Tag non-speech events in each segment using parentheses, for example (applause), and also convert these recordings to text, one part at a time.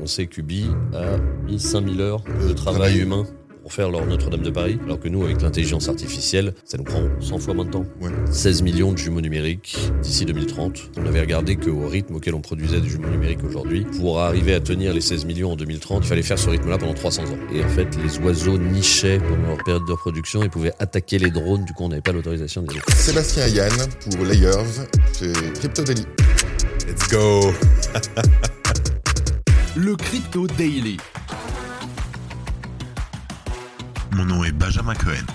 On sait qu'Ubi a mis 5000 heures de travail humain pour faire leur Notre-Dame de Paris, alors que nous, avec l'intelligence artificielle, ça nous prend 100 fois moins de temps. Ouais. 16 millions de jumeaux numériques d'ici 2030. On avait regardé qu'au rythme auquel on produisait des jumeaux numériques aujourd'hui, pour arriver à tenir les 16 millions en 2030, il fallait faire ce rythme-là pendant 300 ans. Et en fait, les oiseaux nichaient pendant leur période de reproduction et pouvaient attaquer les drones, du coup on n'avait pas l'autorisation de les Sébastien Yann pour Layers chez Crypto Daily. Let's go (laughs) Le Crypto Daily. Mon nom est Benjamin Cohen.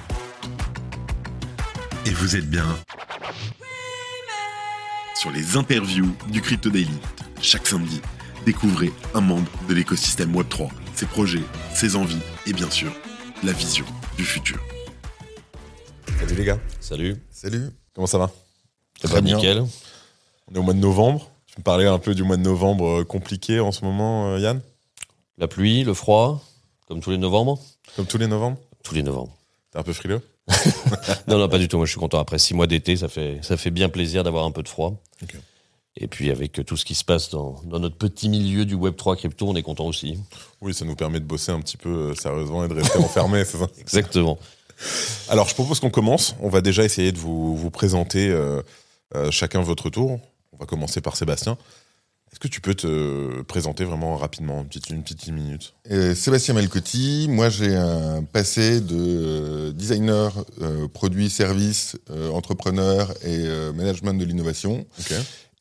Et vous êtes bien sur les interviews du Crypto Daily. Chaque samedi, découvrez un membre de l'écosystème Web3, ses projets, ses envies et bien sûr, la vision du futur. Salut les gars, Salut, Salut. comment ça va? Très pas bien? nickel. On est au mois de novembre. Tu me parlais un peu du mois de novembre euh, compliqué en ce moment, euh, Yann? La pluie, le froid, comme tous les novembre. Comme tous les novembres Tous les novembre. T'es un peu frileux? (laughs) Non, non, pas du tout. Moi, je suis content. Après six mois d'été, ça fait, ça fait bien plaisir d'avoir un peu de froid. Et puis, avec tout ce qui se passe dans, dans notre petit milieu du Web3 crypto, on est content aussi. Oui, ça nous permet de bosser un petit peu euh, sérieusement et de rester enfermé, (laughs) c'est ça? Exactement. Alors, je propose qu'on commence. On va déjà essayer de vous, vous présenter euh, euh, chacun votre tour. On va commencer par Sébastien. Est-ce que tu peux te présenter vraiment rapidement, une petite, une petite minute Euh, Sébastien Melcotti, moi j'ai un passé de euh, designer, euh, produit, service, euh, entrepreneur et euh, management de l'innovation.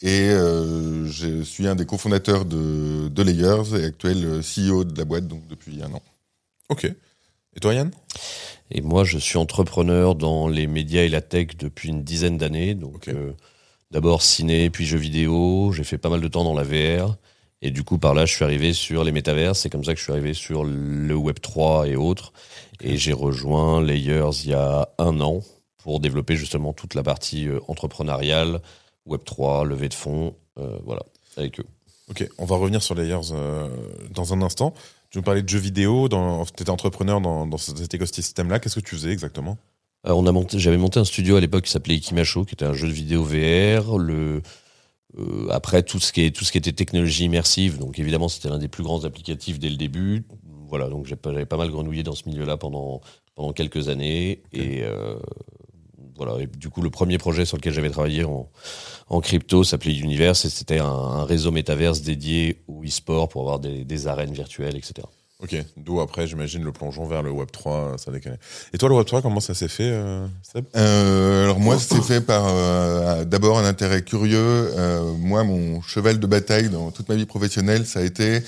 Et euh, je suis un des cofondateurs de, de Layers et actuel CEO de la boîte donc depuis un an. Ok. Et toi, Yann? Et moi, je suis entrepreneur dans les médias et la tech depuis une dizaine d'années. Donc. D'abord ciné, puis jeux vidéo. J'ai fait pas mal de temps dans la VR. Et du coup, par là, je suis arrivé sur les métavers. C'est comme ça que je suis arrivé sur le Web 3 et autres. Et j'ai rejoint Layers il y a un an pour développer justement toute la partie euh, entrepreneuriale, Web 3, levée de fonds, euh, voilà, avec eux. Ok, on va revenir sur Layers euh, dans un instant. Tu nous parlais de jeux vidéo, tu étais entrepreneur dans, dans cet écosystème-là. Qu'est-ce que tu faisais exactement? On a monté, j'avais monté un studio à l'époque qui s'appelait Ikimasho, qui était un jeu de vidéo VR. Le, euh, après tout ce qui est tout ce qui était technologie immersive, donc évidemment c'était l'un des plus grands applicatifs dès le début. Voilà, donc j'avais pas mal grenouillé dans ce milieu-là pendant pendant quelques années et euh, voilà. Et du coup, le premier projet sur lequel j'avais travaillé en, en crypto s'appelait Universe et c'était un, un réseau métaverse dédié au e-sport pour avoir des, des arènes virtuelles, etc. Ok, d'où après, j'imagine, le plongeon vers le Web3, ça décalait. Et toi, le Web3, comment ça s'est fait, euh, Seb? Euh, alors moi, c'est fait par euh, d'abord un intérêt curieux. Euh, moi, mon cheval de bataille dans toute ma vie professionnelle, ça a été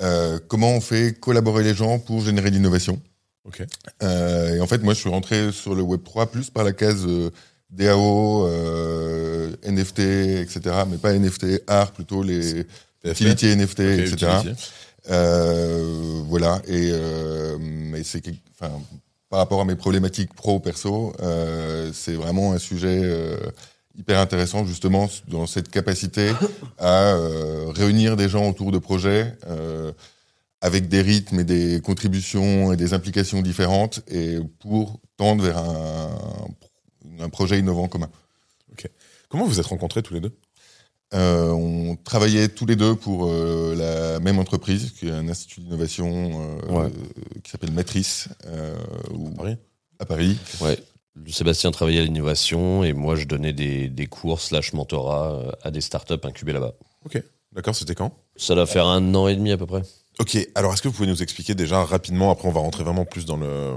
euh, comment on fait collaborer les gens pour générer de l'innovation. Ok. Euh, et en fait, moi, je suis rentré sur le Web 3 plus par la case euh, DAO, euh, NFT, etc. Mais pas NFT, art, plutôt les utility NFT, etc. utility. Euh, voilà. Et euh, c'est enfin par rapport à mes problématiques pro perso, euh, c'est vraiment un sujet hyper intéressant justement dans cette capacité à réunir des gens autour de projets avec des rythmes et des contributions et des implications différentes et pour tendre vers un, un projet innovant commun. Comment vous êtes rencontrés tous les deux? Euh, on travaillait tous les deux pour euh, la même entreprise, qui est un institut d'innovation euh, Ouais. euh, qui s'appelle Matrice, euh, où- Paris à Paris. Ouais. Sébastien travaillait à l'innovation et moi je donnais des, des cours slash mentorat à des startups incubées là-bas. Ok. D'accord, c'était quand? Ça doit faire un an et demi à peu près. Ok, alors est-ce que vous pouvez nous expliquer déjà rapidement, après on va rentrer vraiment plus dans le,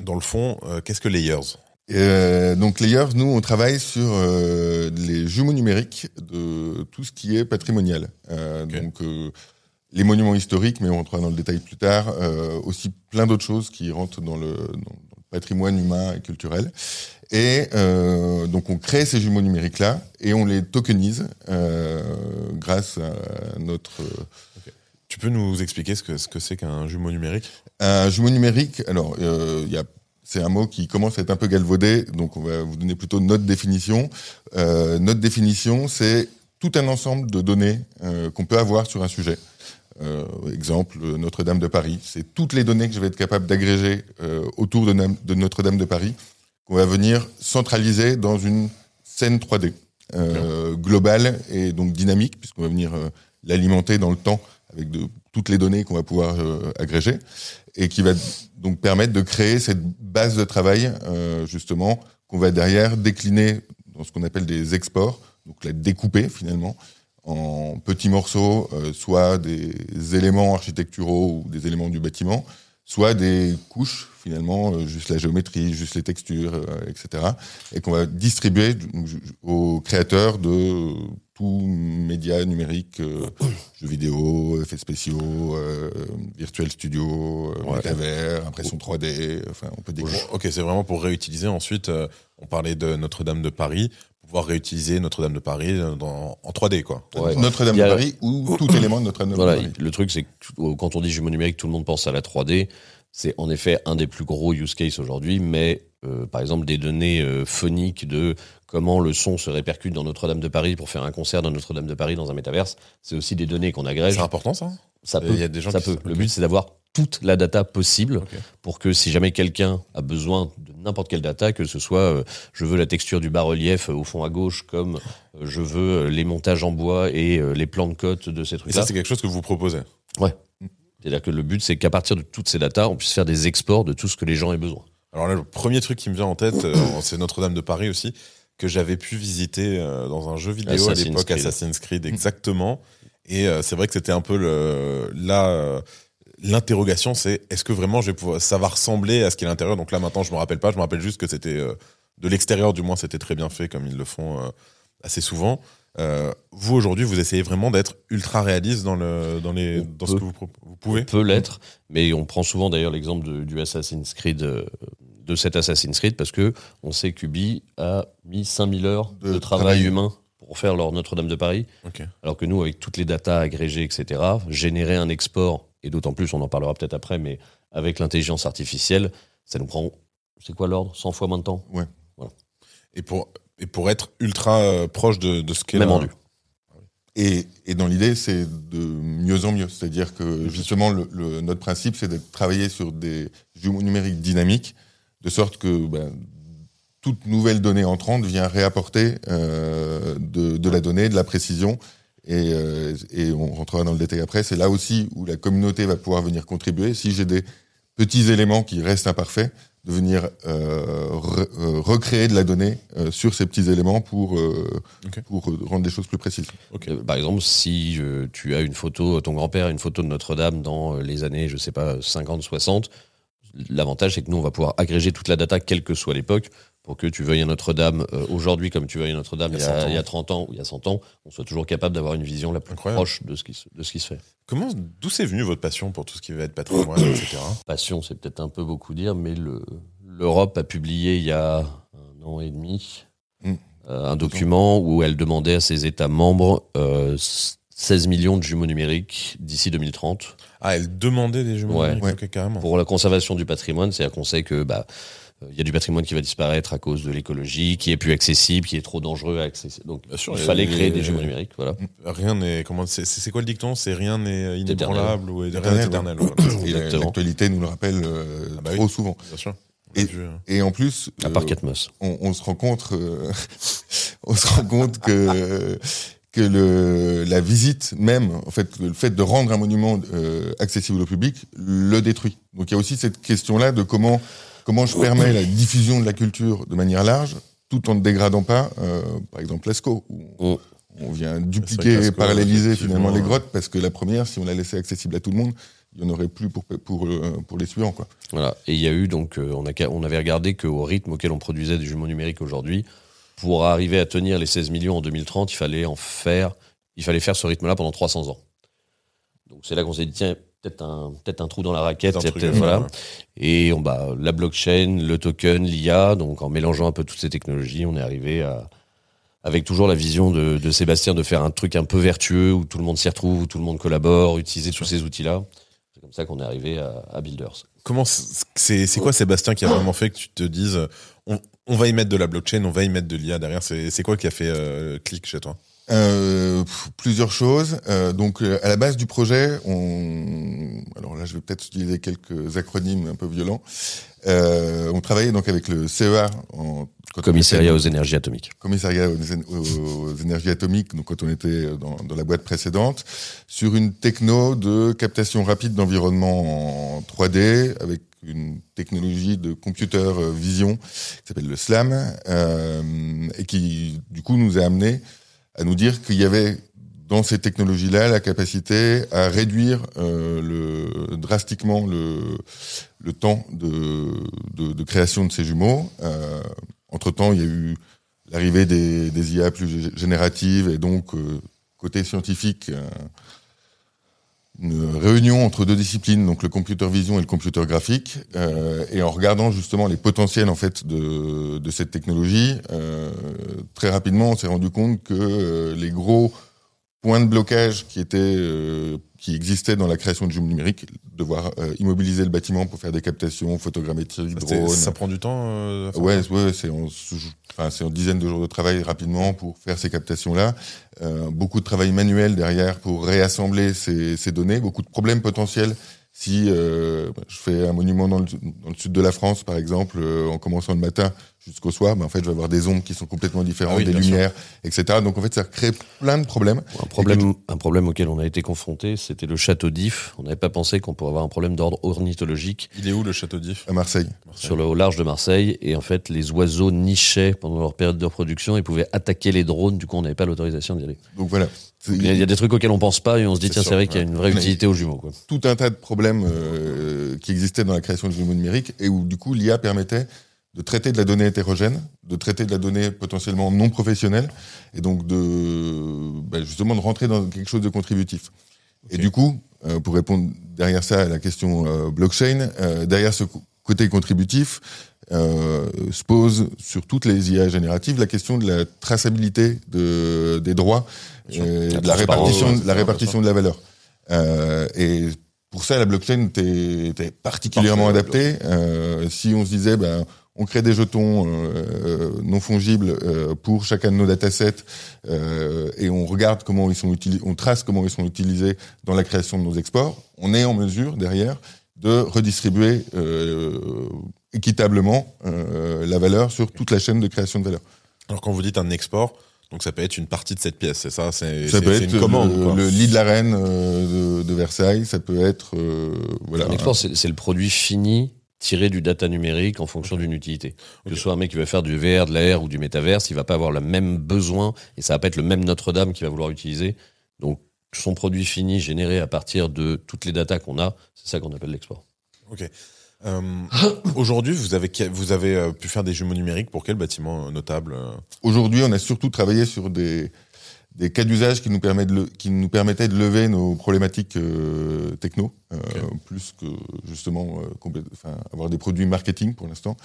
dans le fond, euh, qu'est-ce que Layers? Euh, donc Layers, nous, on travaille sur euh, les jumeaux numériques de tout ce qui est patrimonial. Euh. Donc euh, les monuments historiques, mais on rentrera dans le détail plus tard. aussi plein d'autres choses qui rentrent dans le, dans le patrimoine humain et culturel. Et donc on crée ces jumeaux numériques-là et on les tokenise grâce à notre Tu peux nous expliquer ce que ce que c'est qu'un jumeau numérique? Un jumeau numérique, alors il y a c'est un mot qui commence à être un peu galvaudé, donc on va vous donner plutôt notre définition. Euh, notre définition, c'est tout un ensemble de données euh, qu'on peut avoir sur un sujet. Euh, exemple, Notre-Dame de Paris. C'est toutes les données que je vais être capable d'agréger autour de, Notre-Dame de Paris qu'on va venir centraliser dans une scène 3D euh, globale et donc dynamique, puisqu'on va venir l'alimenter dans le temps avec toutes les données qu'on va pouvoir euh, agréger, et qui va donc permettre de créer cette base de travail, euh, justement, qu'on va derrière décliner dans ce qu'on appelle des exports, donc la découper finalement en petits morceaux, euh, soit des éléments architecturaux ou des éléments du bâtiment, soit des couches finalement, juste la géométrie, juste les textures, etc. Et qu'on va distribuer aux créateurs de tout média numérique, euh, jeux vidéo, effets spéciaux, euh, virtual studio, euh, Ouais. métavers, impression 3D, enfin on peut décrire. Ok, c'est vraiment pour réutiliser. Ensuite, euh, on parlait de Notre-Dame de Paris, pouvoir réutiliser Notre-Dame de Paris dans- en 3D, quoi. Ouais. Notre-Dame de Paris ou tout (coughs) élément de Notre-Dame de Paris. le truc, c'est que quand on dit jumeau numérique, tout le monde pense à la 3D. C'est en effet un des plus gros use cases aujourd'hui, mais euh, par exemple des données euh, phoniques de comment le son se répercute dans Notre-Dame de Paris pour faire un concert dans Notre-Dame de Paris dans un métaverse, c'est aussi des données qu'on agrège. C'est important, ça Ça Il peut. y a des gens ça peut. Le but, c'est d'avoir toute la data possible pour que si jamais quelqu'un a besoin de n'importe quelle data, que ce soit euh, je veux la texture du bas-relief euh, au fond à gauche, comme euh, je veux les montages en bois et euh, les plans de côte de ces Et trucs-là. ça, c'est quelque chose que vous proposez. C'est-à-dire que le but, c'est qu'à partir de toutes ces datas, on puisse faire des exports de tout ce que les gens aient besoin. Alors là, le premier truc qui me vient en tête, c'est Notre-Dame de Paris aussi, que j'avais pu visiter euh, dans un jeu vidéo à l'époque. Assassin's Creed, exactement. Et euh, c'est vrai que c'était un peu le, là, euh, l'interrogation, c'est est-ce que vraiment je vais pouvoir, ça va ressembler à ce qui est à l'intérieur? Donc là, maintenant, je me rappelle pas, je me rappelle juste que c'était de l'extérieur, du moins, c'était très bien fait, comme ils le font assez souvent. Euh, vous aujourd'hui, vous essayez vraiment d'être ultra réaliste dans le, dans les, On dans ce que vous, vous pouvez? peut l'être, mais on prend souvent d'ailleurs l'exemple du Assassin's Creed, de cet Assassin's Creed, parce que on sait qu'Ubi a mis 5000 heures de, De travail, travail. humain pour faire leur Notre-Dame de Paris, alors que nous, avec toutes les datas agrégées, etc., générer un export, et d'autant plus, on en parlera peut-être après, mais avec l'intelligence artificielle, ça nous prend, c'est quoi l'ordre? 100 fois moins de temps? Et pour, et pour être ultra euh, proche de, de ce qu'est Même rendu. Et, et dans l'idée, c'est de mieux en mieux. C'est-à-dire que justement, le, le- notre principe, c'est de travailler sur des jumeaux numériques dynamiques, de sorte que ben, toute nouvelle donnée entrante vient réapporter euh, de, de la donnée, de la précision. Et, euh, et on rentrera dans le détail après. C'est là aussi où la communauté va pouvoir venir contribuer. Si j'ai des petits éléments qui restent imparfaits, de venir euh, re- recréer de la donnée sur ces petits éléments pour, rendre les choses plus précises. Par exemple, si tu as une photo, ton grand-père a une photo de Notre-Dame dans les années, je sais pas, 50, 60, l'avantage c'est que nous, on va pouvoir agréger toute la data, quelle que soit l'époque, pour que tu veuilles Notre-Dame euh, aujourd'hui comme tu veuilles Notre-Dame Il il, y a 100 a, ans. il y a 30 ans ou il y a 100 ans, on soit toujours capable d'avoir une vision la plus Incroyable. proche de ce, qui se, de ce qui se fait. Comment, d'où c'est venu votre passion pour tout ce qui va être patrimoine, etc. Passion, c'est peut-être un peu beaucoup dire, mais le- l'Europe a publié il y a un an et demi Mm. euh, un document où elle demandait à ses États membres euh, 16 millions de jumeaux numériques d'ici 2030 Ah, elle demandait des jumeaux Ouais. numériques, Ouais. ok, carrément. pour la conservation du patrimoine. C'est-à-dire qu'on sait que bah il y a du patrimoine qui va disparaître à cause de l'écologie, qui est plus accessible, qui est trop dangereux à accessible. Donc Bien sûr, il fallait créer des jumeaux numériques. Voilà. Rien n'est comment c'est quoi le dicton? C'est rien n'est inébranlable ou rien n'est Éternel, éternel. (coughs) l'actualité nous le rappelle euh, Ah bah trop oui. souvent. Bien sûr. Et- hein. Et en plus, À part euh, on se rend compte, euh, (laughs) on se rend compte que (laughs) que le, la visite même, en fait, le fait de rendre un monument euh, accessible au public, le détruit. Donc il y a aussi cette question-là de comment comment je permets la diffusion de la culture de manière large, tout en ne dégradant pas, euh, par exemple, Lascaux, où on, on vient dupliquer, Lascaux, paralléliser finalement les grottes, parce que la première, si on la laissait accessible à tout le monde, il y en aurait plus pour pour euh, pour les suivants, quoi. Voilà. Et il y a eu donc, on, a, on avait regardé qu'au rythme auquel on produisait des jumeaux numériques aujourd'hui, pour arriver à tenir les 16 millions en 2030, il fallait en faire, il fallait faire ce rythme-là pendant 300 ans. Donc c'est là qu'on s'est dit tiens, peut-être un, peut-être un trou dans la raquette, voilà. ouais. Et on, bah, la blockchain, le token, l'IA, donc en mélangeant un peu toutes ces technologies, on est arrivé à, avec toujours la vision de, de Sébastien de faire un truc un peu vertueux où tout le monde s'y retrouve, où tout le monde collabore, utiliser tous ces outils-là. C'est comme ça qu'on est arrivé à, à Builders. Comment c'est- quoi Sébastien qui a vraiment fait que tu te dises on, on va y mettre de la blockchain, on va y mettre de l'IA derrière C'est c'est quoi qui a fait euh, clic chez toi? Euh, plusieurs choses. Euh, donc, euh, à la base du projet, on, alors là, je vais peut-être utiliser quelques acronymes un peu violents. Euh, on travaillait donc avec le CEA, en, commissariat aux énergies atomiques. Commissariat aux, aux, énergies atomiques, donc quand on était dans, dans, la boîte précédente, sur une techno de captation rapide d'environnement en 3D avec une technologie de computer vision qui s'appelle le SLAM euh, et qui du coup nous a amené à nous dire qu'il y avait dans ces technologies-là la capacité à réduire euh, le, drastiquement le, le temps de, de, de, création de ces jumeaux. Euh, entre-temps, il y a eu l'arrivée des, des, IA plus génératives et donc, euh, côté scientifique, euh, une réunion entre deux disciplines, donc le computer vision et le computer graphique, euh, et en regardant justement les potentiels en fait de, cette technologie, euh, très rapidement on s'est rendu compte que euh, les gros points de blocage qui étaient euh, qui existaient dans la création de jumeaux numériques, devoir euh, immobiliser le bâtiment pour faire des captations photogrammétriques, drones. Ça prend du temps. Euh, ouais, ouais, c'est en, enfin, c'est en dizaines de jours de travail rapidement pour faire ces captations-là. Euh, beaucoup de travail manuel derrière pour réassembler ces, ces données. Beaucoup de problèmes potentiels si euh, je fais un monument dans le, dans le, sud de la France, par exemple, euh, en commençant le matin jusqu'au soir, ben en fait, je vais avoir des ombres qui sont complètement différentes, ah oui, des lumières, sûr. etc. Donc, en fait, ça crée plein de problèmes. Un problème, un problème auquel on a été confronté, c'était le château d'If. On n'avait pas pensé qu'on pourrait avoir un problème d'ordre ornithologique. Il est où le château d'If? À Marseille. Marseille. Sur le au large de Marseille. Et en fait, les oiseaux nichaient pendant leur période de reproduction et pouvaient attaquer les drones. Du coup, on n'avait pas l'autorisation d'y aller. Donc voilà. Il y a des trucs auxquels on pense pas et on se dit tiens c'est vrai qu'il y a une vraie utilité aux jumeaux. Quoi. Tout un tas de problèmes euh, qui existaient dans la création de jumeaux numériques et où du coup l'IA permettait de traiter de la donnée hétérogène, de traiter de la donnée potentiellement non professionnelle et donc de ben justement de rentrer dans quelque chose de contributif. Okay. Et du coup, euh, pour répondre derrière ça à la question euh, blockchain, euh, derrière ce côté contributif, se pose sur toutes les IA génératives la question de la traçabilité de, des droits, et de la répartition, la répartition de la valeur. Et pour ça, la blockchain était, était particulièrement adaptée. Si on se disait, ben, on crée des jetons euh, non fongibles euh, pour chacun de nos datasets euh, et on regarde comment ils sont utilisés, on trace comment ils sont utilisés dans la création de nos exports. On est en mesure derrière de redistribuer euh, équitablement euh, la valeur sur toute la chaîne de création de valeur. Alors quand vous dites un export, donc ça peut être une partie de cette pièce, c'est ça? C'est ça peut être une commande, le, le, lit de la reine euh, de, de, Versailles, ça peut être euh, voilà. Un export, c'est le produit fini tiré du data numérique en fonction d'une utilité. Okay. Que ce soit un mec qui veut faire du VR, de l'AR ou du métaverse, il va pas avoir le même besoin et ça va pas être le même Notre-Dame qu'il va vouloir utiliser. Donc son produit fini généré à partir de toutes les datas qu'on a, c'est ça qu'on appelle l'export. Ok. Euh, Aujourd'hui, vous avez vous avez euh, pu faire des jumeaux numériques pour quel bâtiment notable Aujourd'hui, on a surtout travaillé sur des des cas d'usage qui nous permettent de le, qui nous permettaient de lever nos problématiques euh, techno euh, okay. plus que justement euh, enfin, avoir des produits marketing pour l'instant.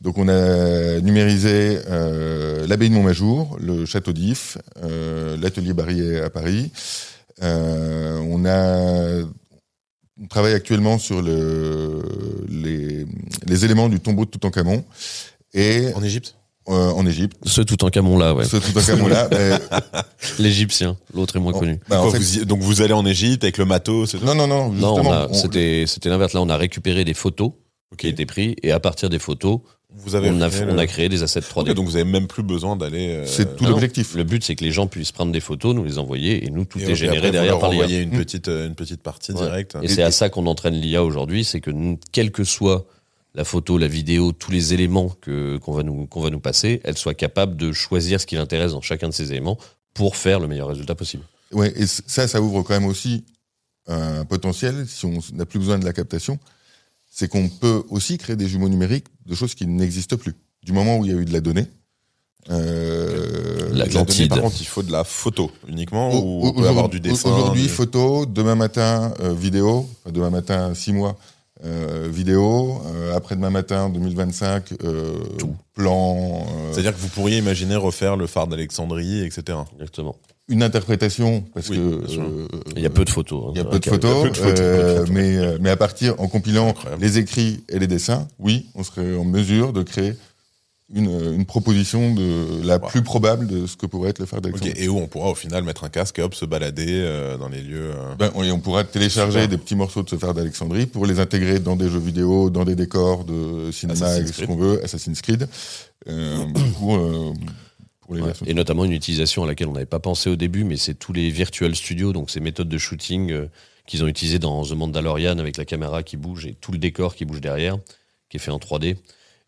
Donc on a numérisé euh, l'abbaye de Montmajour, le château d'If, euh, l'atelier Barrier à Paris. on a on travaille actuellement sur le, les, les éléments du tombeau de Toutankhamon. Et en Égypte? Euh, en Égypte. Ce Toutankhamon là, ouais. Ce Toutankhamon là. (laughs) mais... L'Égyptien, l'autre est moins bon, connu. Bah, en fait, vous y... donc vous allez en Égypte avec le matos. Non non non. Non, on c'était c'était l'inverse. Là, on a récupéré des photos okay. qui étaient prises et à partir des photos, vous avez on, a, le... on a créé des assets 3D. Okay, donc vous avez même plus besoin d'aller. Euh... C'est tout l'objectif. Le but, c'est que les gens puissent prendre des photos, nous les envoyer, et nous tout et est généré après, derrière vous par l'IA. une petite une petite partie ouais. directe. Et, et c'est à ça qu'on entraîne l'IA aujourd'hui, c'est que quel que soit la photo, la vidéo, tous les éléments que qu'on va nous qu'on va nous passer, elle soit capable de choisir ce qui l'intéresse dans chacun de ces éléments pour faire le meilleur résultat possible. Ouais, et ça, ça ouvre quand même aussi un potentiel si on n'a plus besoin de la captation, c'est qu'on peut aussi créer des jumeaux numériques de choses qui n'existent plus. Du moment où il y a eu de la donnée. Euh, la, la donnée, par contre, il faut de la photo uniquement ou on peut avoir du dessin. Aujourd'hui, photo. Demain matin, euh, vidéo. Demain matin, six mois. Euh, vidéo, euh, après-demain matin 2025, euh, Tout. plan. C'est-à-dire que vous pourriez imaginer refaire le phare d'Alexandrie, etc. Exactement. Une interprétation, parce oui, que il y a peu de photos. Hein. Il y a peu de photos, peu de photos, photos. mais mais à partir en compilant Incroyable. les écrits et les dessins, oui, on serait en mesure de créer une, une proposition de la Wow. plus probable de ce que pourrait être le phare Ok, d'Alexandrie. Et où on pourra au final mettre un casque et hop, se balader euh, dans les lieux. euh. Ben, on, pourra télécharger des petits morceaux de ce phare d'Alexandrie pour les intégrer dans des jeux vidéo, dans des décors de cinéma, ce qu'on veut, Assassin's Creed, euh, pour, euh, pour les Ouais. versions. Et notamment une utilisation à laquelle on n'avait pas pensé au début, mais c'est tous les virtual studios, donc ces méthodes de shooting euh, qu'ils ont utilisées dans The Mandalorian avec la caméra qui bouge et tout le décor qui bouge derrière, qui est fait en 3D.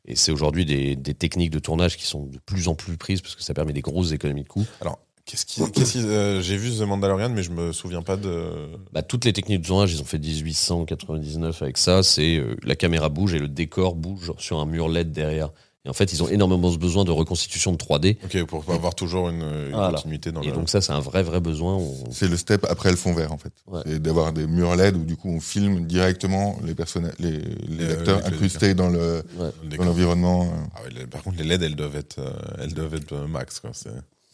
Et c'est aujourd'hui des, des techniques de tournage qui sont de plus en plus prises parce que ça permet des grosses économies de coûts. Alors, qu'est-ce qui, qu'est-ce qui- euh, j'ai vu The Mandalorian, mais je me souviens pas de. Bah, toutes les techniques de tournage, ils ont fait 1899 avec ça. C'est euh, la caméra bouge et le décor bouge sur un mur LED derrière. Et en fait, ils ont énormément besoin de reconstitution de 3D. Ok, pour avoir toujours une, une Voilà. continuité dans Et le. donc ça, c'est un vrai, vrai besoin. On- C'est le step après le fond vert en fait. Ouais. C'est d'avoir des murs LED où du coup on filme directement les personnages, les, les Euh, acteurs le incrustés dans le ouais. le l'environnement. euh. Ah ouais, par contre, les LED, elles doivent être, euh, elles doivent être euh, max. Quoi. C'est,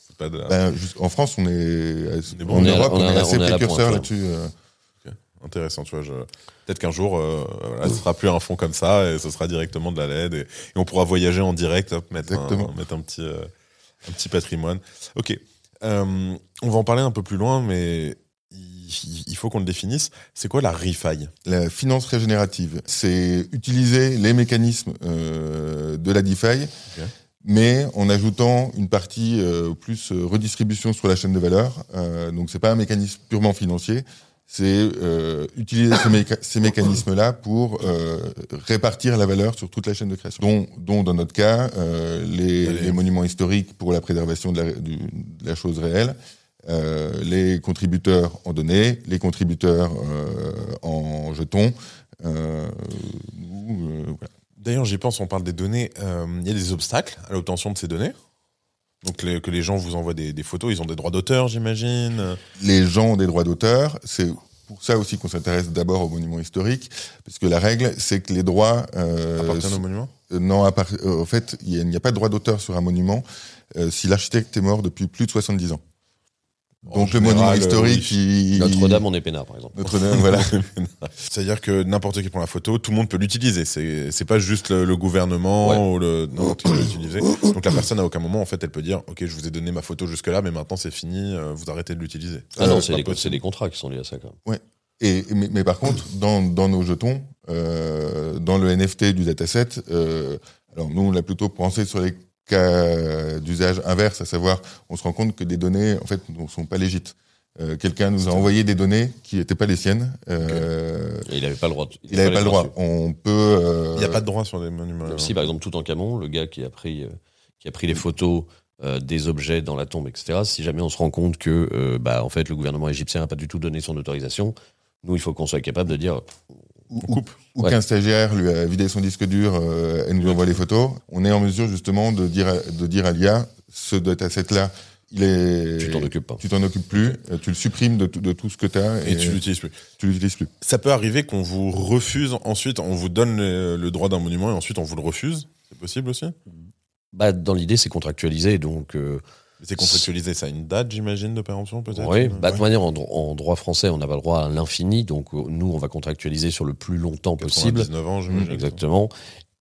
c'est pas de. Ben, juste- en France, on est, est en. Europe, On on est la- assez la précurseur là-dessus. euh. Intéressant, tu vois. Je... Peut-être qu'un jour, euh, voilà, ce sera plus un fond comme ça et ce sera directement de la LED et, et on pourra voyager en direct, hop, mettre, un, mettre un, petit, euh, un petit patrimoine. Ok. Euh, on va en parler un peu plus loin, mais il, faut qu'on le définisse. C'est quoi la ReFi? La finance régénérative, c'est utiliser les mécanismes euh, de la DeFi, mais en ajoutant une partie plus redistribution sur la chaîne de valeur. Donc c'est pas un mécanisme purement financier, c'est euh, utiliser ces, méca- (coughs) ces mécanismes-là pour euh, répartir la valeur sur toute la chaîne de création. Dont, dont dans notre cas, euh, les, monuments historiques pour la préservation de la, du- de la chose réelle. les contributeurs en données, les contributeurs en jetons. Voilà. D'ailleurs, j'y pense, on parle des données. Il y a des obstacles à l'obtention de ces données donc les- que les gens vous envoient des, des photos, ils ont des droits d'auteur, j'imagine. Les gens ont des droits d'auteur. C'est pour ça aussi qu'on s'intéresse d'abord aux monuments historiques, parce que la règle, c'est que les droits euh, appartiennent au monument. Euh, non, part- euh, en fait, il y a- il n'y a pas de droit d'auteur sur un monument euh, si l'architecte est mort depuis plus de 70 ans. En Donc le monument euh, historique, oui. il- Notre-Dame, on est peinard, par exemple. Notre-Dame, (laughs) voilà. (laughs) C'est-à-dire que n'importe qui prend la photo, tout le monde peut l'utiliser. C'est pas juste le, le gouvernement Ouais. ou le qui peut l'utiliser. Donc la personne à aucun moment en fait elle peut dire ok je vous ai donné ma photo jusque là mais maintenant c'est fini euh, vous arrêtez de l'utiliser. Ah Euh, non, pas c'est c'est des contrats qui sont liés à ça, quand même. Et, mais, mais par contre, dans, dans nos jetons, euh, dans le NFT du dataset, euh, alors nous, on a plutôt pensé sur les cas d'usage inverse, à savoir, on se rend compte que des données, en fait, ne sont pas légites. Euh, Quelqu'un nous a envoyé des données qui n'étaient pas les siennes. Euh, Et il n'avait pas le droit. de- Il n'avait pas le droit. dessus. On peut. euh, Il n'y a pas de droit sur des monuments. Si, par exemple, tout en Camon, le gars qui a pris, qui a pris les photos euh, des objets dans la tombe, etc., si jamais on se rend compte que, euh, bah, en fait, le gouvernement égyptien n'a pas du tout donné son autorisation, nous, il faut qu'on soit capable de dire ou, Ouais. qu'un stagiaire lui a vidé son disque dur euh, et nous envoie les photos, on est en mesure justement de dire à, de dire à l'IA, ce dataset-là, il est. tu t'en occupes pas. Tu t'en occupes plus, euh, tu le supprimes de, tout- de tout ce que tu as et tu l'utilises plus. tu l'utilises plus. Ça peut arriver qu'on vous refuse ensuite, on vous donne le, le droit d'un monument et ensuite on vous le refuse. C'est possible aussi? Bah, dans l'idée, c'est contractualisé, donc. euh, C'est contractualisé, ça a une date j'imagine de péremption peut-être. Oui, bah, de Ouais. manière, en, dro- en droit français, on n'a pas le droit à l'infini, donc euh, nous, on va contractualiser sur le plus longtemps possible. 99 ans j'imagine. Exactement.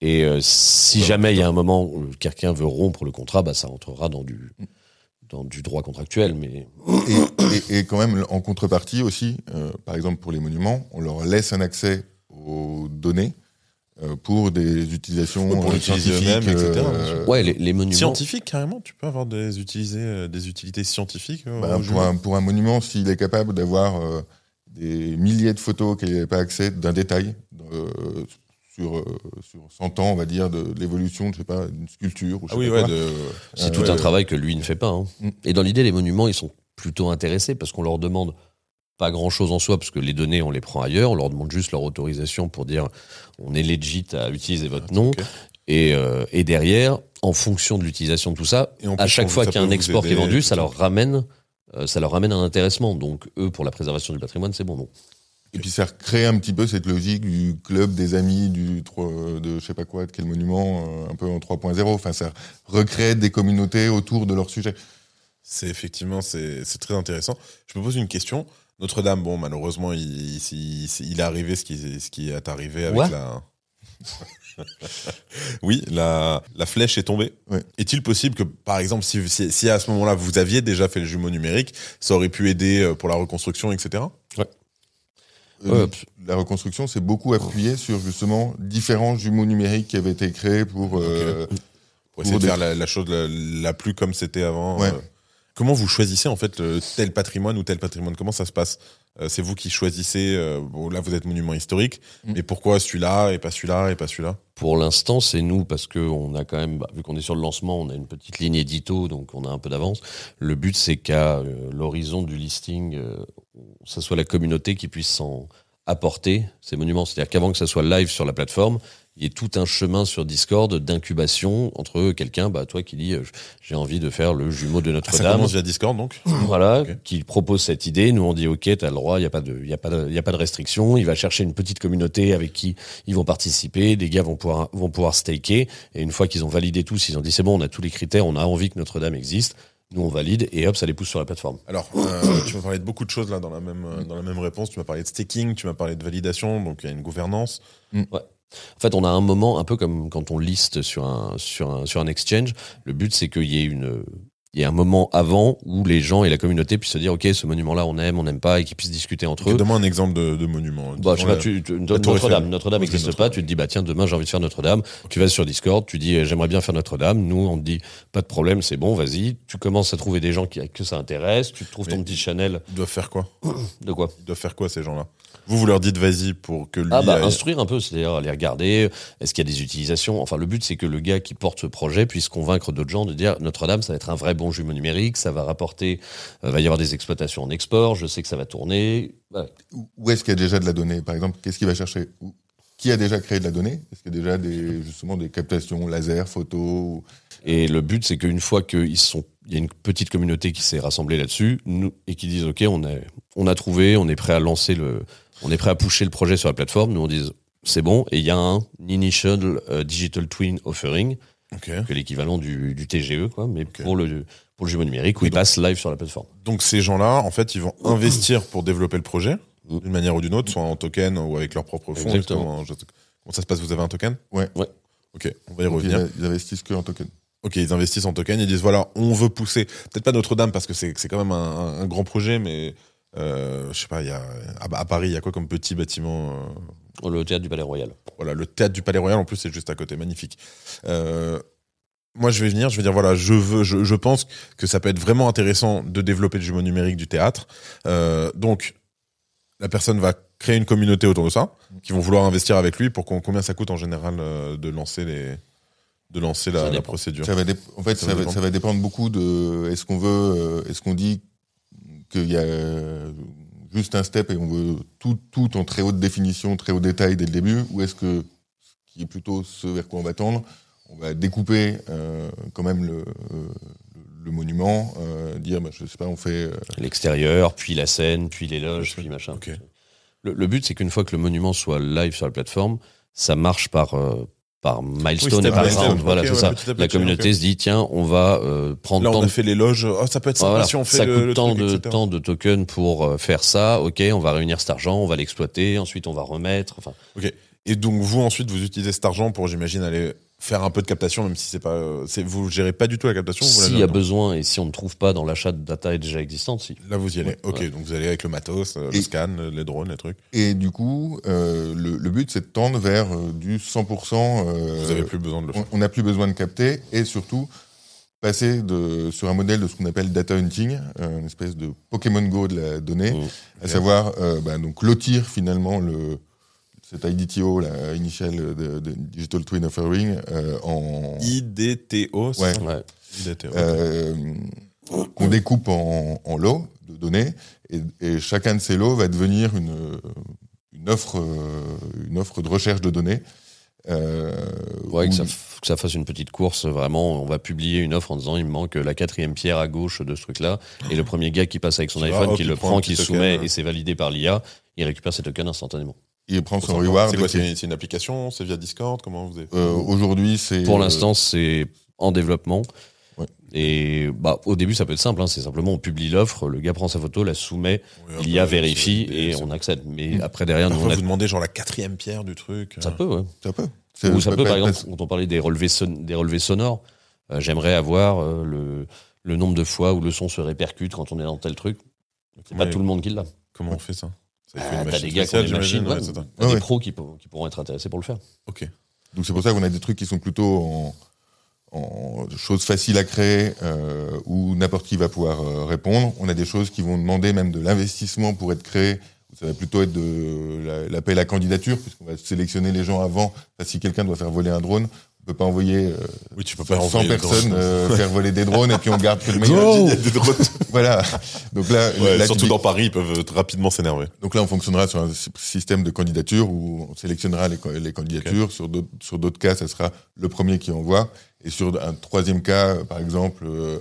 Et euh, si jamais il y a un moment où quelqu'un veut rompre le contrat, bah, ça entrera dans du, dans du droit contractuel. Mais Et, et, et quand même, en contrepartie aussi, euh, par exemple pour les monuments, on leur laisse un accès aux données euh, pour des utilisations pour euh, l'utiliser scientifiques. etc., euh, ouais, les, les monuments. Scientifique carrément, tu peux avoir des, utiliser, euh, des utilités scientifiques. euh, bah, pour, un, pour un monument, s'il est capable d'avoir euh, des milliers de photos qu'il n'avait pas accès d'un détail euh, sur, euh, sur 100 ans, on va dire, de, de l'évolution, je sais pas, d'une sculpture ou je Ah oui, ouais, de... C'est Euh, tout ouais, un travail que lui ne fait pas. hein. Mm. Et dans l'idée, les monuments, ils sont plutôt intéressés parce qu'on leur demande pas grand chose en soi, parce que les données, on les prend ailleurs. On leur demande juste leur autorisation pour dire on est legit à utiliser votre nom. ok. Et, euh, et derrière, en fonction de l'utilisation de tout ça, Et à chaque fois qu'il y a un export qui est vendu, ça leur ramène, euh, ça leur ramène un intéressement. Donc eux, pour la préservation du patrimoine, c'est bon. Donc, Et puis ça recrée un petit peu cette logique du club des amis du tro- de je sais pas quoi, de quel monument, euh, un peu en 3.0. Enfin, ça recrée des communautés autour de leur sujet. C'est effectivement, c'est très intéressant. Je me pose une question. Notre-Dame, bon, malheureusement, il, il, il- il est arrivé ce qui, ce qui est arrivé avec Ouais. la. (laughs) Oui, la, la flèche est tombée. Ouais. Est-il possible que, par exemple, si, si, si à ce moment-là vous aviez déjà fait le jumeau numérique, ça aurait pu aider euh, pour la reconstruction, etc. Euh, Ouais. La reconstruction s'est beaucoup appuyée sur justement différents jumeaux numériques qui avaient été créés pour. euh, Pour essayer Pour de des- faire la, la chose la, la plus comme c'était avant. Ouais. euh. Comment vous choisissez en fait le tel patrimoine ou tel patrimoine? Comment ça se passe? Euh, C'est vous qui choisissez. euh, bon, là, vous êtes monument historique, Mm. mais pourquoi celui-là et pas celui-là et pas celui-là? Pour l'instant, c'est nous parce que on a quand même, bah, vu qu'on est sur le lancement, on a une petite ligne édito, donc on a un peu d'avance. Le but, c'est qu'à euh, l'horizon du listing, ça soit la communauté qui puisse s'en apporter ces monuments. C'est-à-dire qu'avant que ça soit live sur la plateforme, il y ait tout un chemin sur Discord d'incubation entre quelqu'un, bah toi qui dit euh, j'ai envie de faire le jumeau de Ah, Ça Notre-Dame, commence via Discord donc. voilà, qui propose cette idée. Nous, on dit, OK, t'as le droit, il n'y a pas de, y a pas de, il y a pas de restriction. Il va chercher une petite communauté avec qui ils vont participer. Des gars vont pouvoir, vont pouvoir staker. Et une fois qu'ils ont validé tous, ils ont dit, c'est bon, on a tous les critères, on a envie que Notre-Dame existe. Nous, on valide et hop, ça les pousse sur la plateforme. Alors, euh, tu m'as parlé de beaucoup de choses là dans la même euh, dans la même réponse. Tu m'as parlé de staking, tu m'as parlé de validation, donc il y a une gouvernance. En fait, on a un moment, un peu comme quand on liste sur un, exchange. Le but, c'est qu'il y ait une, il y ait un moment avant où les gens et la communauté puissent se dire, OK, ce monument-là, on aime, on n'aime pas, et qu'ils puissent discuter entre eux. Donne-moi un exemple de, de monument. Bah, je sais Disons, pas, la- tu, tu- la Tour Notre-Dame. Notre-Dame n'existe pas. Tu te dis, bah, tiens, demain, j'ai envie de faire Notre-Dame. Tu vas sur Discord, tu dis, j'aimerais bien faire Notre-Dame. Nous, on te dit, pas de problème, c'est bon, vas-y. Tu commences à trouver des gens qui, que ça intéresse. Tu trouves ton petit channel Ils doivent faire quoi (clears throat) de quoi? Ils doivent faire quoi ces gens-là? Vous vous leur dites vas-y pour que lui. Ah, bah, aille- instruire un peu, c'est-à-dire aller regarder. Est-ce qu'il y a des utilisations? Enfin, le but, c'est que le gars qui porte ce projet puisse convaincre d'autres gens de dire, Notre-Dame, ça va être un vrai bon jumeau numérique, ça va rapporter, euh, va y avoir des exploitations en export, je sais que ça va tourner. Voilà. où est-ce qu'il y a déjà de la donnée? Par exemple, qu'est-ce qu'il va chercher? Qui a déjà créé de la donnée? Est-ce qu'il y a déjà des, justement des captations laser, photos Et le but, c'est qu'une fois qu'ils sont, il y a une petite communauté qui s'est rassemblée là-dessus, et qui disent, OK, on a, on a trouvé, on est prêt à lancer le, on est prêt à pousser le projet sur la plateforme, nous on dit, c'est bon, et il y a un Initial euh, Digital Twin Offering, Que l'équivalent du, du TGE, quoi, mais pour le, pour le jumeau numérique, où Et il donc- passe live sur la plateforme. Donc ces gens-là, en fait, ils vont investir pour développer le projet Mm. d'une manière ou d'une autre, soit en token ou avec leur propre fonds. Exactement. Comment, ça se passe Vous avez un token? Ouais. Ouais. Ok, on va y Donc, revenir. ils, ils investissent que en token. Ok, ils investissent en token, ils disent voilà, on veut pousser, peut-être pas Notre-Dame parce que c'est c'est quand même un, un grand projet, mais euh, je sais pas, il y a à, à Paris, il y a quoi comme petit bâtiment euh, Le théâtre du Palais Royal. Voilà, le théâtre du Palais Royal, en plus, c'est juste à côté, magnifique. Euh, moi, je vais venir, je vais dire, voilà, je veux, je, je pense que ça peut être vraiment intéressant de développer le jumeau numérique du théâtre. Euh, donc, la personne va créer une communauté autour de ça, qui vont vouloir investir avec lui pour combien ça coûte en général euh, de lancer les, de lancer la, procédure. Ça va dép- en fait, Ça ça, va dépendre. ça va dépendre beaucoup de. Est-ce qu'on veut, est-ce qu'on dit qu'il y a juste un step et on veut tout, tout en très haute définition, très haut détail dès le début, ou est-ce que ce qui est plutôt ce vers quoi on va tendre, on va découper euh, quand même le, euh, le monument, euh, dire, bah, je sais pas, on fait. euh, L'extérieur, puis la scène, puis les loges, puis machin. Le, le but, c'est qu'une fois que le monument soit live sur la plateforme, ça marche par, euh, par milestone et par round. Voilà, Ok, c'est ouais, ça. petit La communauté ok. se dit, tiens, on va euh, prendre Là, tant on a de fait les loges. Oh, ça peut être sympa Voilà. si on fait ça le, coûte le tant, truc, de, etc. tant de tokens pour euh, faire ça. Ok, on va réunir cet argent, on va l'exploiter, ensuite on va remettre. Enfin, Et donc vous ensuite vous utilisez cet argent pour j'imagine aller faire un peu de captation même si c'est pas euh, c'est vous gérez pas du tout la captation s'il y a besoin et si on ne trouve pas dans l'achat de data déjà existante, si. Là vous y allez. Ouais, ok ouais. donc vous allez avec le matos, euh, le Et- scan, les drones, les trucs. Et du coup, euh, le, le but, c'est de tendre vers euh, du 100%. euh, Vous avez plus besoin de le faire. on- n'a plus besoin de capter et surtout passer de, sur un modèle de ce qu'on appelle data hunting, euh, une espèce de Pokémon Go de la donnée, Mm. à savoir euh, bah, donc lotir finalement le cet IDTO, la Initial de, de Digital Twin Offering, euh, en IDTO. c'est Ouais. IDTO. euh, qu'on découpe en, en lots de données et, et chacun de ces lots va devenir une, une offre une offre de recherche de données. Euh, Ouais, que ça, f- que ça fasse une petite course, vraiment. On va publier une offre en disant il me manque la quatrième pierre à gauche de ce truc-là. Et le premier gars qui passe avec son Qui va, iPhone, hop, qui le prend qui token, soumet ouais. et c'est validé par l'IA, il récupère ses tokens instantanément. Il prend son reward. C'est quoi C'est une application C'est via Discord? Comment vous avez euh, Aujourd'hui, c'est Pour euh, l'instant, c'est en développement. Ouais. Et bah, au début, ça peut être simple. Hein, c'est simplement on publie l'offre, le gars prend sa photo, la soumet, Oui, l'IA après, vérifie et on accède. Mais Mm. après derrière, nous, on a... vous demandez genre la quatrième pierre du truc. ça euh, peut. Ouais. ça peut. C'est- Ou ça peut, par exemple, quand on parlait des relevés, son- des relevés sonores, euh, j'aimerais avoir euh, le, le nombre de fois où le son se répercute quand on est dans tel truc. C'est pas tout le monde qui l'a. Comment on fait ça? Ça, une Ah, machine des gars qui ont des j'imagine, ouais, ouais, c'est ça. t'as Ouais, des ouais. pros qui, pour- qui pourront être intéressés pour le faire. Ok. Donc c'est pour ça qu'on a des trucs qui sont plutôt en, en choses faciles à créer euh, où n'importe qui va pouvoir euh, répondre. On a des choses qui vont demander même de l'investissement pour être créées. Ça va plutôt être de la- l'appel à candidature puisqu'on va sélectionner les gens avant. Enfin, si quelqu'un doit faire voler un drone, on peut pas envoyer euh, Oui, tu peux pas 100 envoyer le personnes euh, (laughs) faire voler des drones et puis on garde que le meilleur. (laughs) des drones. voilà. Donc là, Ouais, là, surtout dans Paris, ils peuvent rapidement s'énerver. donc là, on fonctionnera sur un sy- système de candidature où on sélectionnera les, candidatures. Sur d'autres sur d'autres cas, ça sera le premier qui envoie. Et sur un troisième cas, euh, par exemple, euh,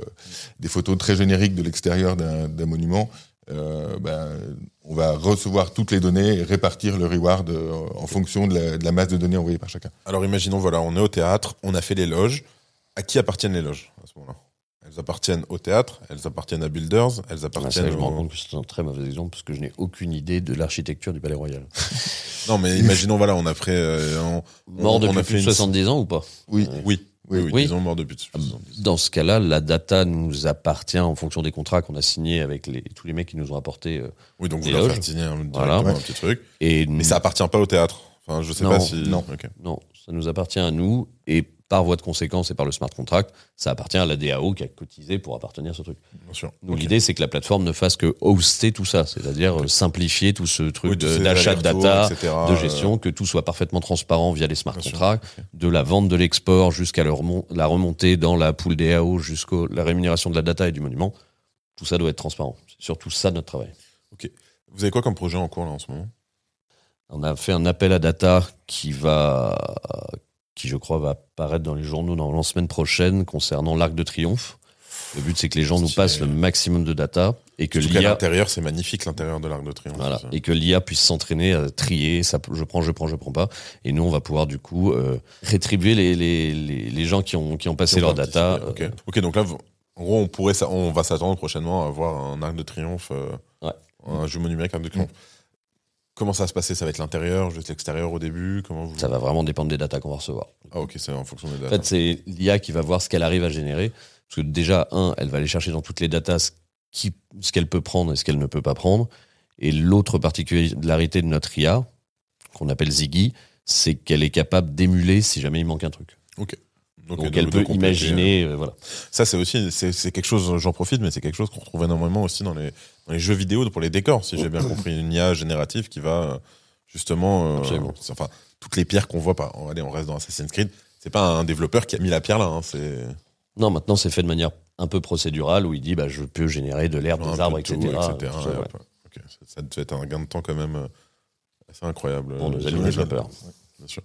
des photos très génériques de l'extérieur d'un monument, euh, ben, on va recevoir toutes les données et répartir le reward euh, en fonction de la, de la masse de données envoyées par chacun. Alors imaginons, voilà, on est au théâtre, on a fait les loges. À qui appartiennent les loges à ce moment-là? Elles appartiennent au théâtre, elles appartiennent à Builders, elles Ah, ça, appartiennent. je me rends compte que c'est un très mauvais exemple parce que je n'ai aucune idée de l'architecture du Palais Royal. Non, mais imaginons, voilà, on a fait. euh, on- Mort on depuis a plus fait de une- 70 ans ou pas? Oui, Oui, oui, oui, Oui. ils ont mort depuis. 70. Dans ce cas-là, la data nous appartient en fonction des contrats qu'on a signés avec les, tous les mecs qui nous ont apporté. euh, Oui, donc vous leur faites signer un, Voilà. un petit truc. et Mais ça appartient pas au théâtre. Enfin, je sais Non, pas si. non. Ok. Non, ça nous appartient à nous et par voie de conséquence et par le smart contract, ça appartient à la DAO qui a cotisé pour appartenir à ce truc. Bien sûr. Ok. l'idée, c'est que la plateforme ne fasse que hoster tout ça, c'est-à-dire euh, simplifier tout ce truc Oui, d'achat de data, etc., de euh, gestion, que tout soit parfaitement transparent via les smart Bien contracts, de la vente de l'export jusqu'à le la remontée dans la pool DAO jusqu'à la rémunération de la data et du monument. Tout ça doit être transparent. C'est surtout ça notre travail. Vous avez quoi comme projet en cours là en ce moment? On a fait un appel à data qui va, qui je crois va apparaître dans les journaux dans la semaine prochaine concernant l'Arc de Triomphe. Le but c'est que les gens nous passent le maximum de data et que l'IA, l'intérieur, c'est magnifique l'intérieur de l'Arc de Triomphe. voilà, et que l'IA puisse s'entraîner à trier, ça, je prends, je prends, je prends pas. Et nous on va pouvoir du coup euh, rétribuer les, les, les, les gens qui ont, qui ont passé leur data. euh, Ok. Donc là, vous- en gros, on pourrait, on va s'attendre prochainement à avoir un arc de triomphe, euh, Ouais. un jumeau numérique arc de triomphe. Comment ça va se passer? Ça va être l'intérieur, juste l'extérieur au début? Comment vous... Ça va vraiment dépendre des datas qu'on va recevoir. Ah ok, c'est en fonction des En dates. fait, c'est l'IA qui va voir ce qu'elle arrive à générer. Parce que déjà, un, elle va aller chercher dans toutes les datas ce qui- ce qu'elle peut prendre et ce qu'elle ne peut pas prendre. Et l'autre particularité de notre IA, qu'on appelle Ziggy, c'est qu'elle est capable d'émuler si jamais il manque un truc. Donc, de- elle peut imaginer, euh, voilà. Ça, c'est aussi, c'est quelque chose, j'en profite, mais c'est quelque chose qu'on retrouve énormément aussi dans les, dans les jeux vidéo pour les décors, si j'ai bien (coughs) compris. Une IA générative qui va, euh, justement, euh, enfin, toutes les pierres qu'on voit, par, allez, on reste dans Assassin's Creed, c'est pas un développeur qui a mis la pierre là, hein, c'est Non, maintenant, c'est fait de manière un peu procédurale où il dit, bah, je peux générer de l'herbe, des arbres, de etc. tout, etc. Tout ça, ouais. ça, devait être un gain de temps quand même euh, assez incroyable. Pour nos euh, amis développeurs. Bien sûr.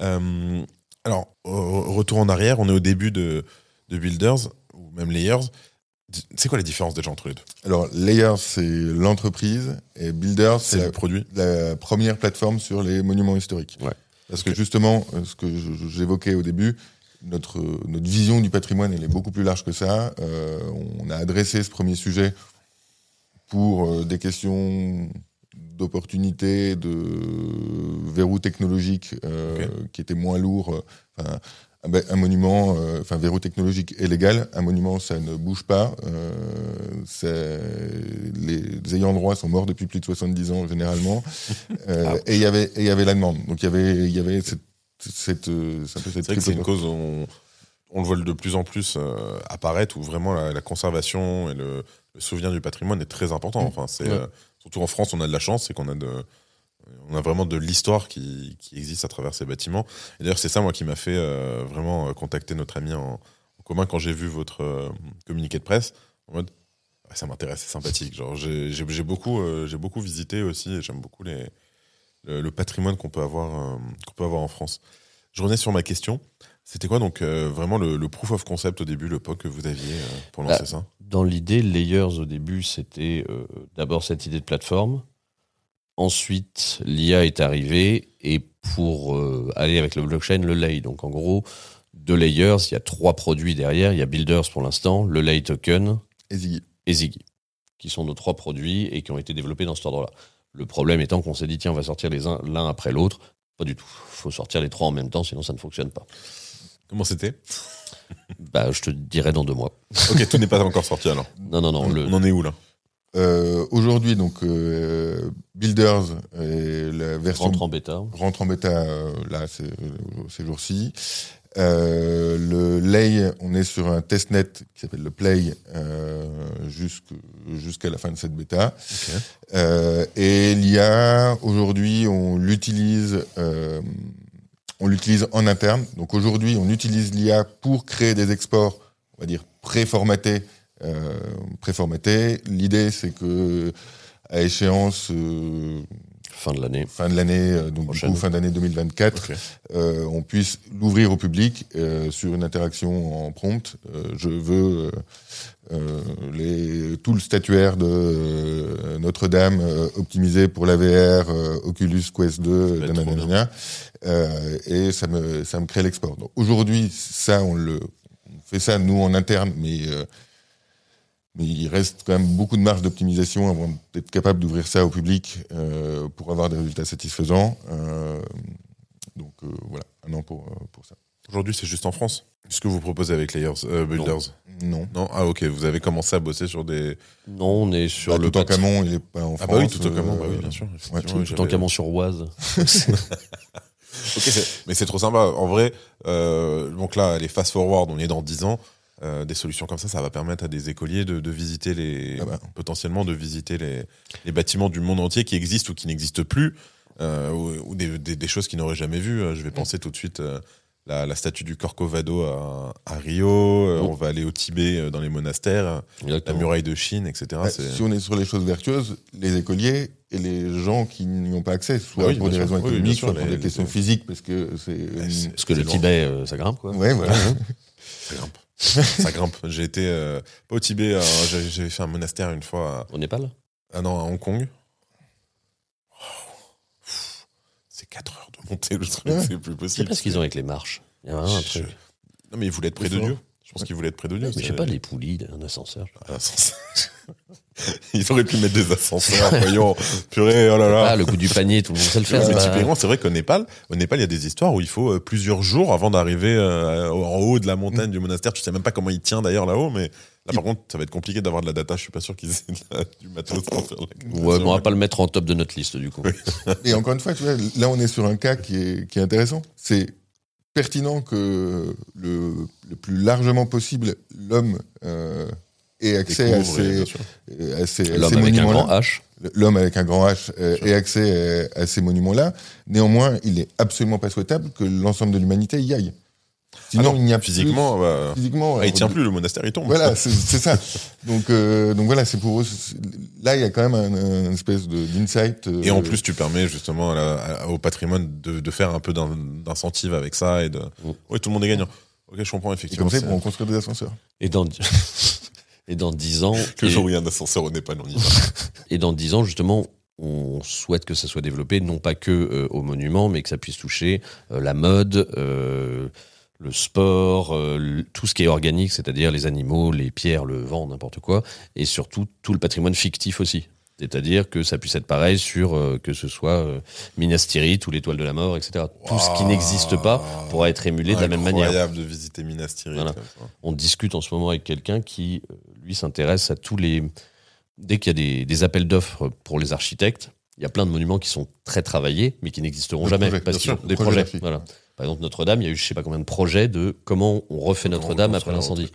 Euh, alors, retour en arrière, on est au début de, de Builders, ou même Layers. C'est quoi la différence déjà entre les deux? Alors, Layers, c'est l'entreprise et Builder, C'est produit la, la première plateforme sur les monuments historiques. Ouais. Parce que justement, euh, ce que j'évoquais au début, notre, notre vision du patrimoine, elle est beaucoup plus large que ça. Euh, on a adressé ce premier sujet pour euh, des questions d'opportunité, de verrou technologique euh, qui étaient moins lourds. euh, Enfin, un, ba- un monument, euh, enfin verrou technologique est légal. Un monument, ça ne bouge pas. Euh, les ayants droit sont morts depuis plus de 70 ans généralement. (laughs) Euh, et il y avait il y avait la demande. Donc il y avait il y avait cette cette c'est cette une cause, on, on le voit de plus en plus apparaître, où vraiment la, la conservation et le, le souvenir du patrimoine est très important. Enfin, c'est Ouais. Surtout en France, on a de la chance, c'est qu'on a de, on a vraiment de l'histoire qui, qui existe à travers ces bâtiments. Et d'ailleurs, c'est ça moi qui m'a fait euh, vraiment euh, contacter notre ami en, commun quand j'ai vu votre euh, communiqué de presse. En mode, ah, ça m'intéresse, c'est sympathique. Genre, j'ai beaucoup, j'ai beaucoup visité aussi, et j'aime beaucoup les, le, le patrimoine qu'on peut avoir, qu'on peut avoir en France. Je revenais sur ma question. C'était quoi donc euh, vraiment le, le proof of concept au début, le POC que vous aviez euh, pour lancer Bah, ça? Dans l'idée, Layers au début, c'était euh, d'abord cette idée de plateforme. Ensuite, l'IA est arrivée et pour aller avec le blockchain, le lay. Donc en gros, de Layers, il y a trois produits derrière. Il y a Builders pour l'instant, le lay token et Ziggy. et Ziggy, qui sont nos trois produits et qui ont été développés dans cet ordre-là. Le problème étant qu'on s'est dit, tiens, on va sortir les uns l'un après l'autre. Pas du tout. faut sortir les trois en même temps, sinon ça ne fonctionne pas. Comment c'était (laughs) Bah, je te dirai dans deux mois. (laughs) Ok, tout n'est pas encore sorti alors. Non, non, non. Le... On en est où là Euh, Aujourd'hui, donc euh, Builders et la version rentre en bêta. rentre en bêta euh, là ces, ces jours-ci. Euh, le Lay, on est sur un testnet qui s'appelle le Play euh, jusqu'à la fin de cette bêta. Ok. Euh, et l'IA, aujourd'hui, on l'utilise, euh, on l'utilise en interne. Donc aujourd'hui, on utilise l'IA pour créer des exports, on va dire préformatés. Euh, préformatés. L'idée, c'est que à échéance euh, Fin de l'année. fin de l'année, euh, donc du coup fin d'année 2024, Ok. euh, on puisse l'ouvrir au public euh, sur une interaction en prompt. Euh, je veux les, tout le statuaire de Notre-Dame optimisé pour la VR, Oculus Quest 2, va être trop nanana, euh, et ça me, ça me crée l'export. Aujourd'hui, ça, on le on fait ça nous en interne, mais mais il reste quand même beaucoup de marge d'optimisation avant d'être capable d'ouvrir ça au public euh, pour avoir des résultats satisfaisants. Euh, donc euh, voilà, un an pour, pour ça. Aujourd'hui, c'est juste en France. Ce que vous proposez avec Layers euh, Builders? Non. non? Ah, ok. Vous avez commencé à bosser sur des. Non, on est sur Bah, le tout en Camon, il est pas en Ah, France. bah oui, tout au Camon, euh, bah oui, bien sûr. effectivement, tout- en Camon sur Oise. (laughs) (laughs) Mais c'est trop sympa. En vrai, euh, donc là, les fast forward, on est dans 10 ans. Euh, des solutions comme ça, ça va permettre à des écoliers de, de visiter les, Ah bah. potentiellement de visiter les, les bâtiments du monde entier qui existent ou qui n'existent plus, euh, ou, ou des, des- des choses qu'ils n'auraient jamais vues. Euh, Je vais penser tout de suite euh, la, la statue du Corcovado à, à Rio. Oh. On va aller au Tibet euh, dans les monastères, la muraille de Chine, etc. bah, si on est sur les choses vertueuses, les écoliers et les gens qui n'y ont pas accès, soit Bah oui, pour des sûr. raisons Oui, économiques, sûr, soit pour les- des questions les- physiques, parce que c'est... C'est- Parce que le. Tibet, euh, ça grimpe, quoi. Ouais, voilà. (laughs) Ça grimpe. (laughs) ça grimpe. J'ai été euh, pas au Tibet, euh, j'avais fait un monastère une fois. à- Au Népal? Ah non, à Hong Kong. C'est 4 heures de montée, le truc, Ouais. c'est plus possible. pas ce qu'ils ont avec les marches. Il y a vraiment un Je- truc. Non, mais ils voulaient être près de Dieu. Je pense qu'ils voulaient être près de Dieu. Mais je sais pas, les poulies, un ascenseur. Ah, ascenseur. (laughs) (laughs) Ils auraient pu mettre des ascenseurs, voyons. Purée, oh là là. Ah, le coup du panier, tout le monde sait le faire. Mais typiquement, c'est vrai qu'au Népal, au Népal, il y a des histoires où il faut euh, plusieurs jours avant d'arriver euh, en haut de la montagne du monastère. Tu sais même pas comment il tient d'ailleurs là-haut, mais là, par contre, ça va être compliqué d'avoir de la data. Je suis pas sûr qu'ils aient de la- du matos pour faire la Ouais, mais on va pas le mettre en top de notre liste, du coup. Et encore une fois, tu vois, là, on est sur un cas qui est, qui est intéressant. C'est pertinent que le, le plus largement possible, l'homme euh, ait accès à Découvre, et, ces, à ces, à L'homme ces avec un monuments-là. grand H. L'homme avec un grand H euh, ait accès à, à ces monuments-là. Néanmoins, il est absolument pas souhaitable que l'ensemble de l'humanité y aille. Sinon, Ah non, il n'y a Physiquement, bah, plus, physiquement, ah, il alors, tient plus, le monastère il tombe. Voilà, (laughs) c'est ça. Donc, euh, donc voilà, c'est pour eux. Là, il y a quand même un, un espèce d'insight. euh, Et en plus, tu permets justement à la- à- au patrimoine de, de faire un peu d'in- d'incentive avec ça et de. Mm. Oui, tout le monde est gagnant. Ok, je comprends et effectivement. comme ça, ils pourront construire des ascenseurs. Et dans, et dans 10 ans, (laughs) Le et, jour où il y a un ascenseur au Népal, on y va. (laughs) et dans 10 ans, justement, on souhaite que ça soit développé, non pas que euh, au monument, mais que ça puisse toucher euh, la mode, euh, le sport, le- tout ce qui est organique, c'est-à-dire les animaux, les pierres, le vent, n'importe quoi, et surtout tout le patrimoine fictif aussi. C'est-à-dire que ça puisse être pareil sur euh, que ce soit euh, Minas Tirith ou l'étoile de la mort, etc. Tout ce qui n'existe pas pourra être émulé de la même manière. Incroyable de visiter Minas Tirith. Voilà. On discute en ce moment avec quelqu'un qui, euh, lui, s'intéresse à tous les. Dès qu'il y a des, des appels d'offres pour les architectes, il y a plein de monuments qui sont très travaillés, mais qui n'existeront jamais. parce qu'ils sont des projets. Voilà. Par exemple, Notre-Dame, il y a eu je sais pas combien de projets de comment on refait Notre-Dame après l'incendie.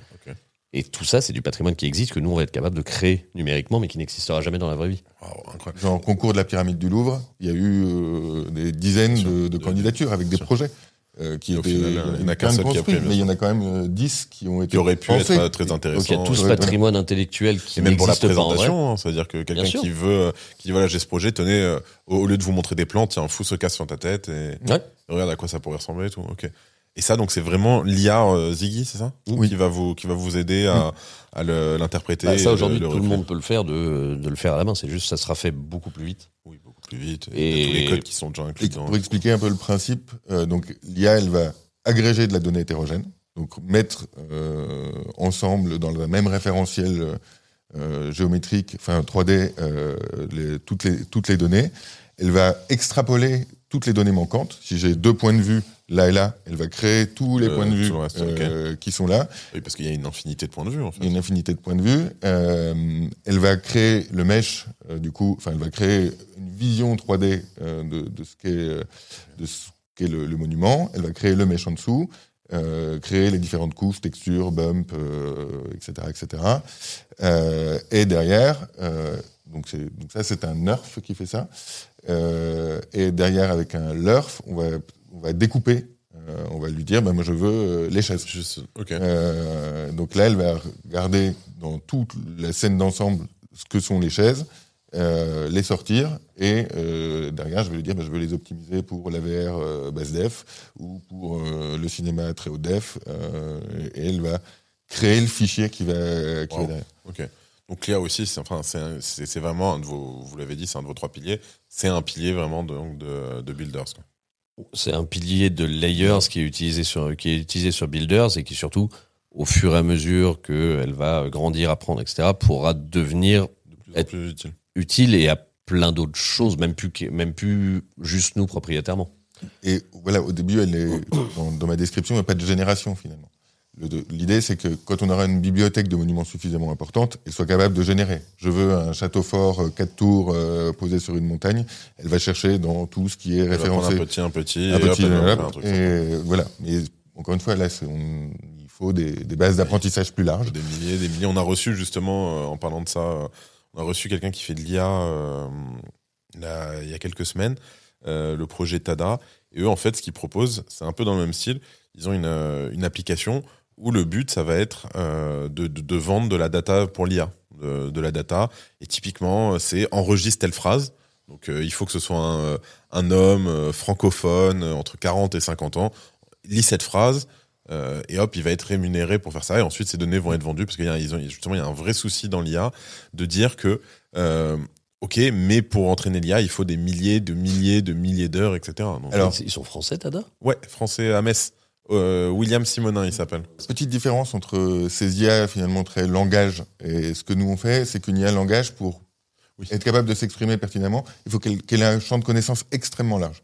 Et tout ça, c'est du patrimoine qui existe, que nous, on va être capable de créer numériquement, mais qui n'existera jamais dans la vraie vie. Waouh, incroyable. Genre, concours de la pyramide du Louvre, il y a eu euh, des dizaines sûr. de, candidatures avec des sûr. projets. euh, qui au étaient final, il y en a qu'un seul qui a construits, pris, bien mais il y en a quand même euh, 10 qui ont été Qui aurait pu pensés. être euh, très Donc il y intéressant. a tout ce patrimoine intellectuel qui Et même pour la n'existe pas en vrai. présentation, hein, c'est-à-dire que quelqu'un qui veut, euh, qui dit voilà, j'ai ce projet, tenez, euh, au, au lieu de vous montrer des plans, tiens, fous ce casse sur ta tête et Ouais. regarde à quoi ça pourrait ressembler et tout. Ok. Et ça, donc, c'est vraiment l'IA euh, Ziggy, c'est ça Oui. Qui va vous, qui va vous aider à, à l'interpréter. Bah, ça, aujourd'hui, tout le monde peut le faire, de, de le faire à la main. C'est juste, ça sera fait beaucoup plus vite. Oui, beaucoup plus vite. Et- Et tous les codes qui sont déjà inclus dans. pour expliquer un peu le principe, euh, donc l'IA, elle va agréger de la donnée hétérogène, donc mettre euh, ensemble dans le même référentiel euh, géométrique, enfin 3D, euh, les, toutes, les, toutes les données. Elle va extrapoler toutes les données manquantes. Si j'ai deux points de vue là et là, elle va créer tous les Euh, points de vue euh, qui sont là. Oui, parce qu'il y a une infinité de points de vue, en Il y a fait. une infinité de points de vue. Euh, elle va créer le mesh, du coup, enfin, elle va créer une vision 3D euh, de, de ce qu'est le, le monument. Elle va créer le mesh en dessous, créer les différentes couches, textures, bump, euh, etc., etc. Et derrière, donc, donc ça, c'est un nerf qui fait ça. Et derrière, avec un lerf, on va, va découper. Euh, on va lui dire, ben, moi, je veux euh, les chaises. Euh, donc là, elle va regarder dans toute la scène d'ensemble ce que sont les chaises, euh, les sortir, et derrière, je vais lui dire, bah, je veux les optimiser pour la VR basse def ou pour le cinéma très haut def, et elle va créer le fichier qui va, qui va derrière. Donc l'IA aussi, c'est enfin, c'est vraiment un de vos, vous l'avez dit, c'est un de vos trois piliers. C'est un pilier vraiment de, de, de builders. quoi. C'est un pilier de layers qui est utilisé sur, qui est utilisé sur Builders et qui surtout, au fur et à mesure qu'elle va grandir, apprendre, etc., pourra devenir De plus Être- plus utile. utile et à plein d'autres choses, même plus, que- même plus juste nous propriétairement. Et voilà, au début, elle est, dans, dans ma description, il n'y a pas de génération finalement. L'idée, c'est que quand on aura une bibliothèque de monuments suffisamment importante, elle soit capable de générer. Je veux un château fort, euh, quatre tours euh, posé sur une montagne. Elle va chercher dans tout ce qui est Elle référencé. un petit, un petit, Un et petit, hop, un truc. et voilà. Mais encore une fois, là, on- il faut des, des bases d'apprentissage plus larges. Des milliers, des milliers. On a reçu justement, euh, en parlant de ça, euh, on a reçu quelqu'un qui fait de l'IA euh, là, il y a quelques semaines, le projet Tada. Et eux, en fait, ce qu'ils proposent, c'est un peu dans le même style. Ils ont une, une application où le but, ça va être euh, de, de, de vendre de la data pour l'IA, de, de la data. Et typiquement, c'est enregistre telle phrase. Donc, euh, il faut que ce soit un, un homme euh, francophone euh, entre 40 et 50 ans. Lit cette phrase, euh, et hop, il va être rémunéré pour faire ça. Et ensuite, ces données vont être vendues parce qu'il y a, ils ont, justement, il y a un vrai souci dans l'IA de dire que, euh, ok, mais pour entraîner l'IA, il faut des milliers, de milliers, de milliers d'heures, etc. Donc, Alors- Ils sont français, Tada? Ouais, français à Metz. Euh, William Simonin, il s'appelle. Petite différence entre ces IA finalement très langage et ce que nous on fait, c'est qu'une IA langage pour Oui. être capable de s'exprimer pertinemment, il faut qu'elle ait un champ de connaissances extrêmement large.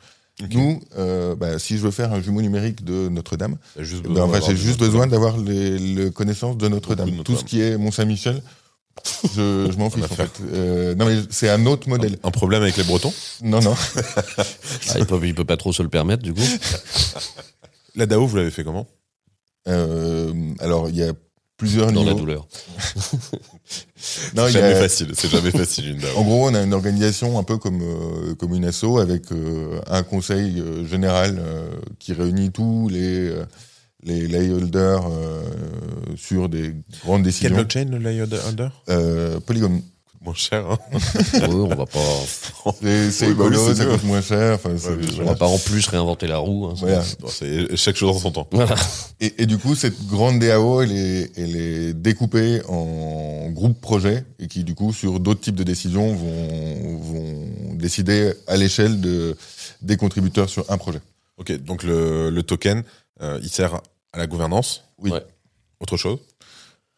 Nous, euh, bah, si je veux faire un jumeau numérique de Notre-Dame, juste ben, besoin en fait, d'avoir j'ai juste besoin d'avoir les, les connaissances de Notre-Dame. Tout ce qui est Mont-Saint-Michel, je, je m'en (laughs) fiche en affaire. fait. Euh, non mais c'est un autre modèle. Un problème avec les Bretons? Non non. (laughs) ah, il, peut, il peut pas trop se le permettre, du coup. (laughs) La DAO, vous l'avez fait comment Euh, alors il y a plusieurs Dans la douleur. (laughs) Non, C'est jamais a- facile, c'est jamais facile une DAO. En gros, on a une organisation un peu comme, euh, comme une asso avec euh, un conseil général qui réunit tous les, les layholders sur des grandes décisions. blockchain, le Euh, Polygon. Moins cher, hein Oui, on va pas, (laughs) C'est c'est Oui, bah oui, écolo, c'est ça coûte moins cher. Enfin, sûr. on va pas en plus réinventer la roue. hein. Voilà. Bon, c'est chaque chose en son temps. Voilà. Et, et du coup, cette grande DAO, elle est, elle est découpée en groupes projets et qui, du coup, sur d'autres types de décisions, vont, vont décider à l'échelle de, des contributeurs sur un projet. Ok, donc le, le token, euh, il sert à la gouvernance. Oui. Ouais. Autre chose?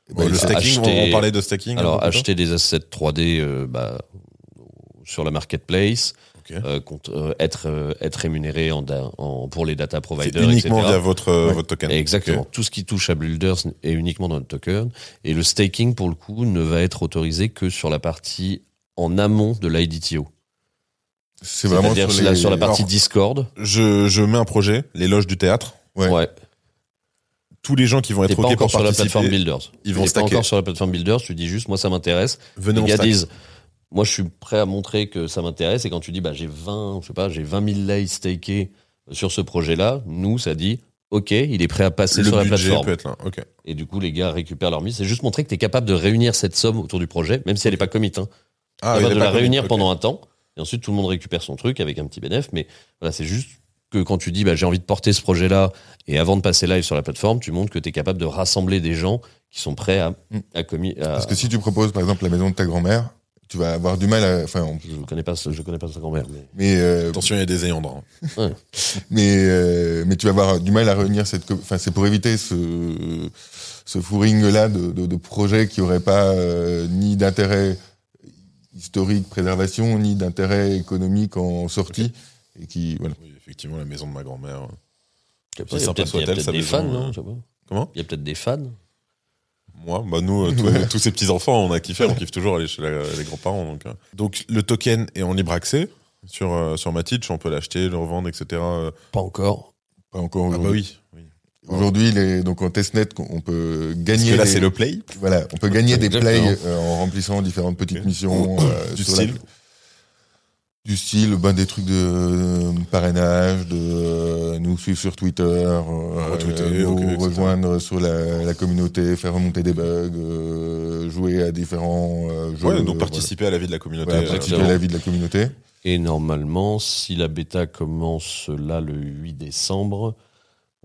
Et ben, Le stacking, acheter- on, parlait de stacking. Alors, acheter des assets 3D euh, bah, sur la marketplace, euh, compte- euh, être, être rémunéré en, da- en- pour les data providers, uniquement etc. via votre, Ouais. votre token. Exactement. Tout ce qui touche à Builders est uniquement dans le token. Et le staking, pour le coup, ne va être autorisé que sur la partie en amont de l'IDTO. c'est vraiment sur, la, les- sur la partie alors- Discord. Je, je mets un projet, les loges du théâtre. Ouais. Ouais. Tous les gens qui vont être pas OK pour sur la plateforme Builders. ils vont pas encore sur la plateforme Builders. Tu dis juste, moi, ça m'intéresse. venez Les gars disent, moi, je suis prêt à montrer que ça m'intéresse. Et quand tu dis, bah, j'ai 20, je sais pas, j'ai 20 000 lays stakés sur ce projet-là, nous, ça dit, OK, il est prêt à passer Le sur la plateforme. peut être là. Ok. Et du coup, les gars récupèrent leur mise. C'est juste montrer que tu es capable de réunir cette somme autour du projet, même si elle n'est pas commit. Hein. Ah, capable de la réunir pendant un temps. Et ensuite, tout le monde récupère son truc avec un petit bénéfice. Mais voilà, c'est juste que quand tu dis, bah, j'ai envie de porter ce projet-là, et avant de passer live sur la plateforme, tu montres que tu es capable de rassembler des gens qui sont prêts à, Mm. à commis. à- Parce que si tu proposes, par exemple, la maison de ta grand-mère, tu vas avoir du mal à. Enfin, on- Je connais pas, je connais pas sa grand-mère. Mais... mais, euh, Attention, il y a des ayants droit. (laughs) mais, euh, mais tu vas avoir du mal à réunir cette. Enfin, c'est pour éviter ce, ce fouring-là de, de, de projets qui n'auraient pas euh, ni d'intérêt historique, préservation, ni d'intérêt économique en sortie. et qui voilà. Oui, effectivement, la maison de ma grand-mère. Il y a Aussi sympa peut-être il y a peut-être des maison, fans, euh. non Je sais pas. Comment Il y a peut-être des fans. Moi, bah nous, euh, tous, (laughs) tous ces petits enfants, on a kiffé, on kiffe toujours aller chez la- les grands-parents. Donc, euh. donc le token est en libre accès sur euh, sur Matitch, on peut l'acheter, le revendre, etc. euh. Pas encore. Pas encore Ah bah aujourd'hui. oui. oui. Aujourd'hui, les- donc en testnet, on peut Parce gagner. que là, des- c'est le play. Voilà, on peut gagner (laughs) des plays euh, en remplissant différentes petites missions. euh, Du sur la- style Du style, ben, des trucs de euh, parrainage, de euh, nous suivre sur Twitter, euh, Retweeter, nous ok, etc. rejoindre sur la, la communauté, faire remonter des bugs, euh, jouer à différents euh, jeux. Ouais, donc euh, participer à la vie de la communauté. voilà, euh, participer à la vie de la communauté. Et normalement, si la bêta commence là le 8 décembre,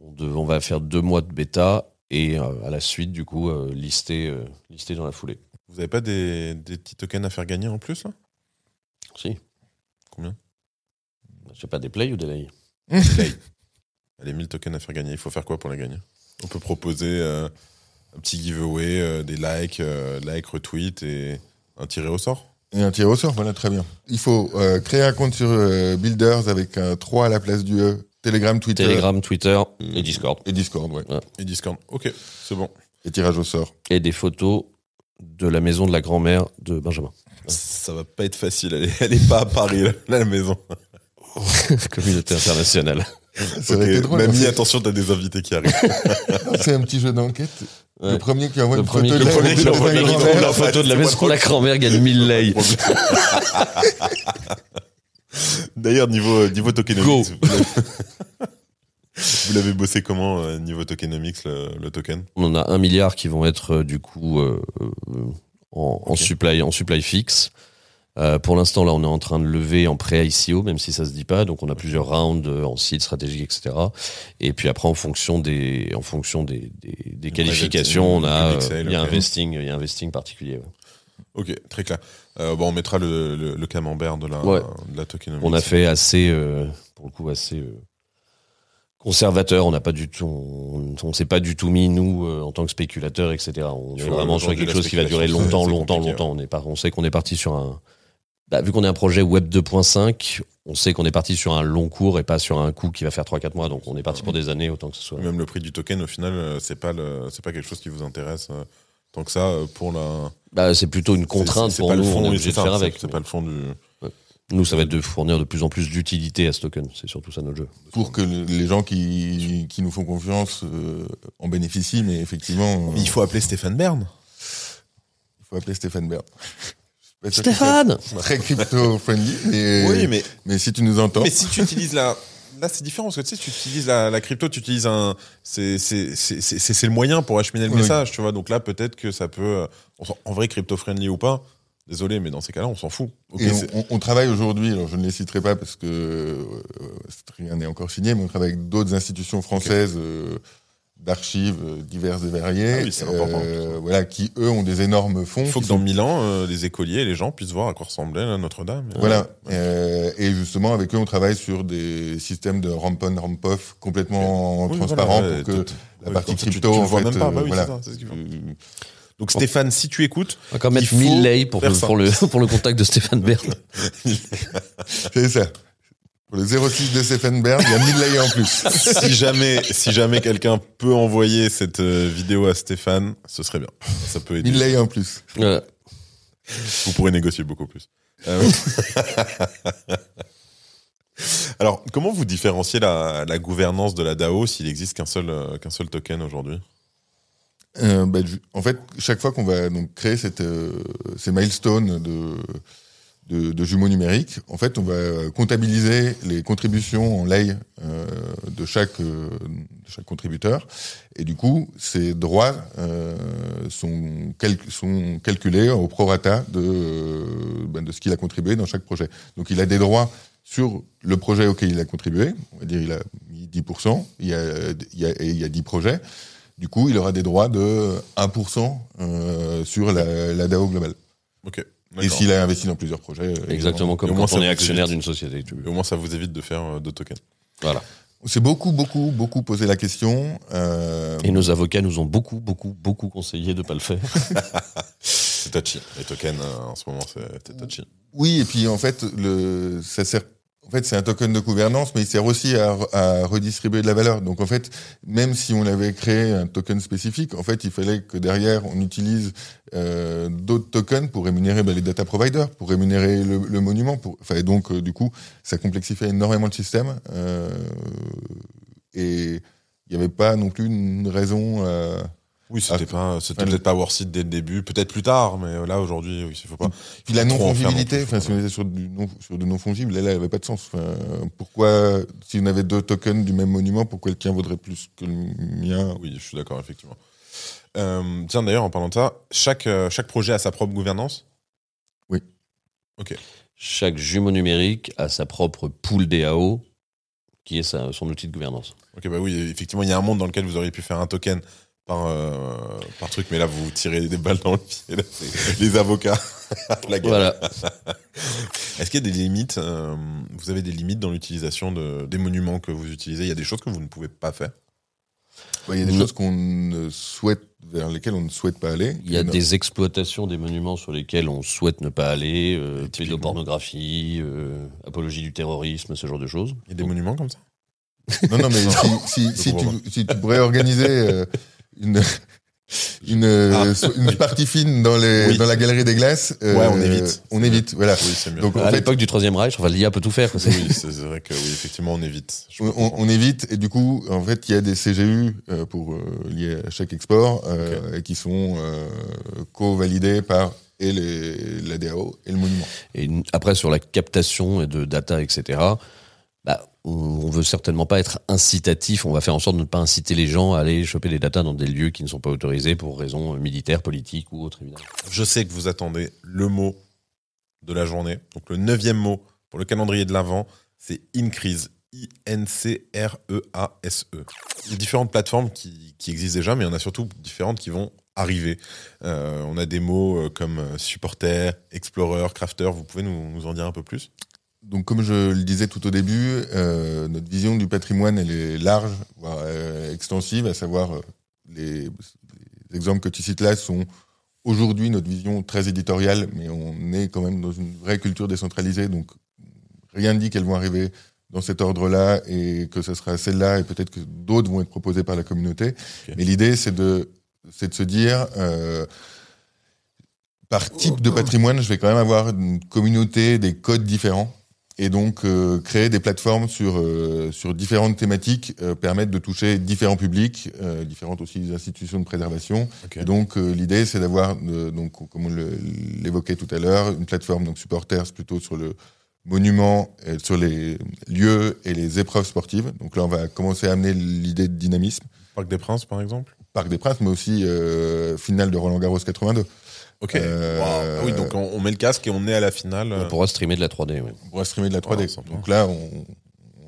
on, dev- on va faire deux mois de bêta et euh, à la suite, du coup, euh, lister, euh, lister dans la foulée. Vous avez pas des, des petits tokens à faire gagner en plus là? Si. Combien Je sais pas, des plays ou des lays (laughs) Allez, 1000 tokens à faire gagner. Il faut faire quoi pour les gagner On peut proposer euh, un petit giveaway, euh, des likes, euh, likes, retweets et un tiré au sort. Et un tiré au sort, voilà, très bien. Il faut euh, créer un compte sur euh, Builders avec un 3 à la place du E, Telegram, Twitter Telegram, Twitter et Discord. et Discord, ouais. Et Discord. Ok, c'est bon. Et tirage au sort. Et des photos de la maison de la grand-mère de Benjamin. Ça va pas être facile. Elle est, elle est pas à Paris, là, la maison. (laughs) Communauté internationale. Ça aurait été drôle. Mamie, hein, attention, t'as des invités qui arrivent. (laughs) C'est un petit jeu d'enquête. Ouais. Le premier qui envoie Le une premier photo de la, envoie de la la grand-mère. photo de la photo de la c'est maison de la grand-mère gagne 1000 lays. D'ailleurs, niveau, niveau tokenomics, Go. vous l'avez- vous l'avez bossé comment, euh, niveau tokenomics, le, le token? On en a un milliard qui vont être euh, du coup euh, euh, en, supply en supply fixe. Euh, pour l'instant, là, on est en train de lever en pré-ICO, même si ça se dit pas. Donc, on a plusieurs rounds euh, en site stratégique, etc. Et puis après, en fonction des, en fonction des, des, des qualifications, on a, euh, il y a un ok. vesting, il y a un vesting particulier. ouais. Ok, très clair. Euh, bon, on mettra le, le, le camembert de la, Ouais. de la tokenomics. On a fait assez, euh, pour le coup, assez conservateur. On n'a pas du tout, on, on s'est pas du tout mis nous euh, en tant que spéculateurs, etc. On est vraiment sur quelque chose qui va durer longtemps, longtemps, longtemps. On est pas, on sait qu'on est parti sur un, bah, vu qu'on est un projet web 2.5, on sait qu'on est parti sur un long cours et pas sur un coup qui va faire 3-4 mois. Donc on est parti pour des années autant que ce soit. Même le prix du token, au final, euh, c'est pas le, c'est pas quelque chose qui vous intéresse euh, tant que ça pour la. Bah, c'est plutôt une contrainte pour nous. le fond, on est obligé de faire avec. C'est pas le fond du. Nous, ça va être de fournir de plus en plus d'utilité à ce token. C'est surtout ça notre jeu. Pour que le- les gens qui, qui nous font confiance euh, en bénéficient, mais effectivement, euh, Il faut appeler Stéphane Bern. il faut appeler Stéphane Bern. Stéphane Très crypto-friendly, mais, Oui, mais mais si tu nous entends. Mais si tu utilises la. Là, c'est différent parce que tu sais, tu utilises la, la crypto, tu utilises un. C'est c'est- c'est- c'est- c'est le moyen pour acheminer le Oui. message, tu vois. Donc là, peut-être que ça peut. euh, En vrai, crypto-friendly ou pas, désolé, mais dans ces cas-là, on s'en fout. On, c'est- on- on travaille aujourd'hui, alors je ne les citerai pas parce que euh, rien n'est encore signé, mais on travaille avec d'autres institutions françaises euh, d'archives euh, diverses et variées, Ah oui, euh, voilà, qui eux ont des énormes fonds. Il faut que dans sont- mille ans, euh, les écoliers et les gens puissent voir à quoi ressemblait Notre-Dame. Voilà, et justement avec eux on travaille sur des systèmes de ramp-on, ramp-off complètement Oui, transparents voilà, pour que la partie crypto, en fait, même pas. Bah oui, voilà. Donc Stéphane, si tu écoutes, On va quand Il mettre faut 1000 lays pour, pour, le, (laughs) pour le contact de Stéphane Bern. (laughs) C'est ça. Pour le 06 de Stephen Bern, il y a 1000 layers en plus. (laughs) si jamais, si jamais quelqu'un peut envoyer cette euh, vidéo à Stéphane, ce serait bien. Ça peut aider. 1000 layers en plus. Voilà. Vous pourrez négocier beaucoup plus. Euh, Alors, comment vous différenciez la, la gouvernance de la DAO s'il existe qu'un seul, euh, qu'un seul token aujourd'hui? Euh, bah, en fait, chaque fois qu'on va donc créer cette, euh, ces milestones de, de, de jumeaux numériques, en fait, on va comptabiliser les contributions en lay euh, de chaque euh, de chaque contributeur, et du coup, ces droits euh, sont, sont calculés au prorata de euh, ben, de ce qu'il a contribué dans chaque projet. Donc, il a des droits sur le projet auquel il a contribué. On va dire, il a mis 10%, il y a, il y a, il y a 10 projets. Du coup, il aura des droits de 1% euh, sur la, la DAO globale. Ok. Et s'il a investi dans plusieurs projets. euh, Exactement comme au moins, quand on est actionnaire d'une société. tu Et veux. au moins, ça vous évite de faire euh, deux tokens. Voilà. On s'est beaucoup, beaucoup, beaucoup posé la question. euh, Et nos avocats nous ont beaucoup, beaucoup, beaucoup conseillé de pas le faire. (laughs) C'est touchy. Les tokens, euh, en ce moment, c'est c'est touchy. Oui, et puis en fait, le, ça sert. En fait, c'est un token de gouvernance, mais il sert aussi à, redistribuer de la valeur. Donc, en fait, même si on avait créé un token spécifique, en fait, il fallait que derrière, on utilise euh, d'autres tokens pour rémunérer bah, les data providers, pour rémunérer le, monument. Pour... Enfin, donc, euh, du coup, ça complexifiait énormément le système. Euh, et il n'y avait pas non plus une raison... Euh, oui, c'était pas, c'était peut-être pas worth it dès le début, peut-être plus tard, mais là aujourd'hui, oui, il faut pas. Puis la non fongibilité, enfin, si on était sur du non, sur du non fongible, là, il avait pas de sens. Enfin, pourquoi, si on avait deux tokens du même monument, pourquoi le tien vaudrait plus que le mien? Oui, je suis d'accord, effectivement. Euh, tiens, d'ailleurs, en parlant de ça, chaque euh, chaque projet a sa propre gouvernance? Oui. Ok. Chaque jumeau numérique a sa propre pool DAO, qui est sa, son outil de gouvernance. Ok, bah oui, effectivement, il y a un monde dans lequel vous auriez pu faire un token par, euh, par truc, mais là, vous tirez des balles dans le pied. Là, les avocats. (laughs) La guerre. Voilà. (laughs) Est-ce qu'il y a des limites euh, Vous avez des limites dans l'utilisation de, des monuments que vous utilisez? Il y a des choses que vous ne pouvez pas faire? Il y a des choses qu'on ne souhaite, vers lesquelles on ne souhaite pas aller. Il y a des exploitations des monuments sur lesquels on souhaite ne pas aller, euh, pédopornographie, euh, apologie du terrorisme, ce genre de choses. Il y a des monuments comme ça? Non, non, mais (laughs) si, si, si, tu, si tu pourrais organiser euh, une une, ah. une partie fine dans les Oui. dans la galerie des glaces. euh, Ouais, on évite. On évite, voilà. Oui, c'est mieux. Donc à l'époque du Troisième Reich, enfin l'IA peut tout faire. quoi. C'est- oui, c'est vrai que oui, effectivement, on évite. On, évite et du coup, en fait, il y a des CGU euh, pour euh, liés à chaque export euh, et qui sont euh, co-validés par et les, la DAO et le monument. Et après, sur la captation et de data, etc., bah, on, veut certainement pas être incitatif. On va faire en sorte de ne pas inciter les gens à aller choper des data dans des lieux qui ne sont pas autorisés pour raisons militaires, politiques ou autres. Je sais que vous attendez le mot de la journée. Donc le neuvième mot pour le calendrier de l'Avent, c'est Increase. I-N-C-R-E-A-S-E. Il y a différentes plateformes qui, existent déjà, mais il y en a surtout différentes qui vont arriver. Euh, on a des mots euh, comme euh, supporter, explorer, crafter. Vous pouvez nous en dire un peu plus? Donc, comme je le disais tout au début, euh, notre vision du patrimoine, elle est large, voire euh, extensive, à savoir euh, les, les exemples que tu cites là sont aujourd'hui notre vision très éditoriale, mais on est quand même dans une vraie culture décentralisée, donc rien ne dit qu'elles vont arriver dans cet ordre-là et que ce sera celle-là et peut-être que d'autres vont être proposées par la communauté. Mais l'idée, c'est de, c'est de se dire, euh, par type de patrimoine, je vais quand même avoir une communauté, des codes différents. Et donc, euh, créer des plateformes sur, euh, sur différentes thématiques euh, permettent de toucher différents publics, euh, différentes aussi institutions de préservation. Et donc, euh, l'idée, c'est d'avoir, euh, donc, comme on l'évoquait tout à l'heure, une plateforme, donc supporters, plutôt sur le monument, sur les lieux et les épreuves sportives. Donc là, on va commencer à amener l'idée de dynamisme. Parc des Princes, par exemple Parc des Princes, mais aussi euh, finale de Roland Garros 82. Ok. Euh, Wow. Ah oui, donc on, on met le casque et on est à la finale. On pourra streamer de la 3D. oui. On pourra streamer de la 3D. Ah, sympa. donc là, on,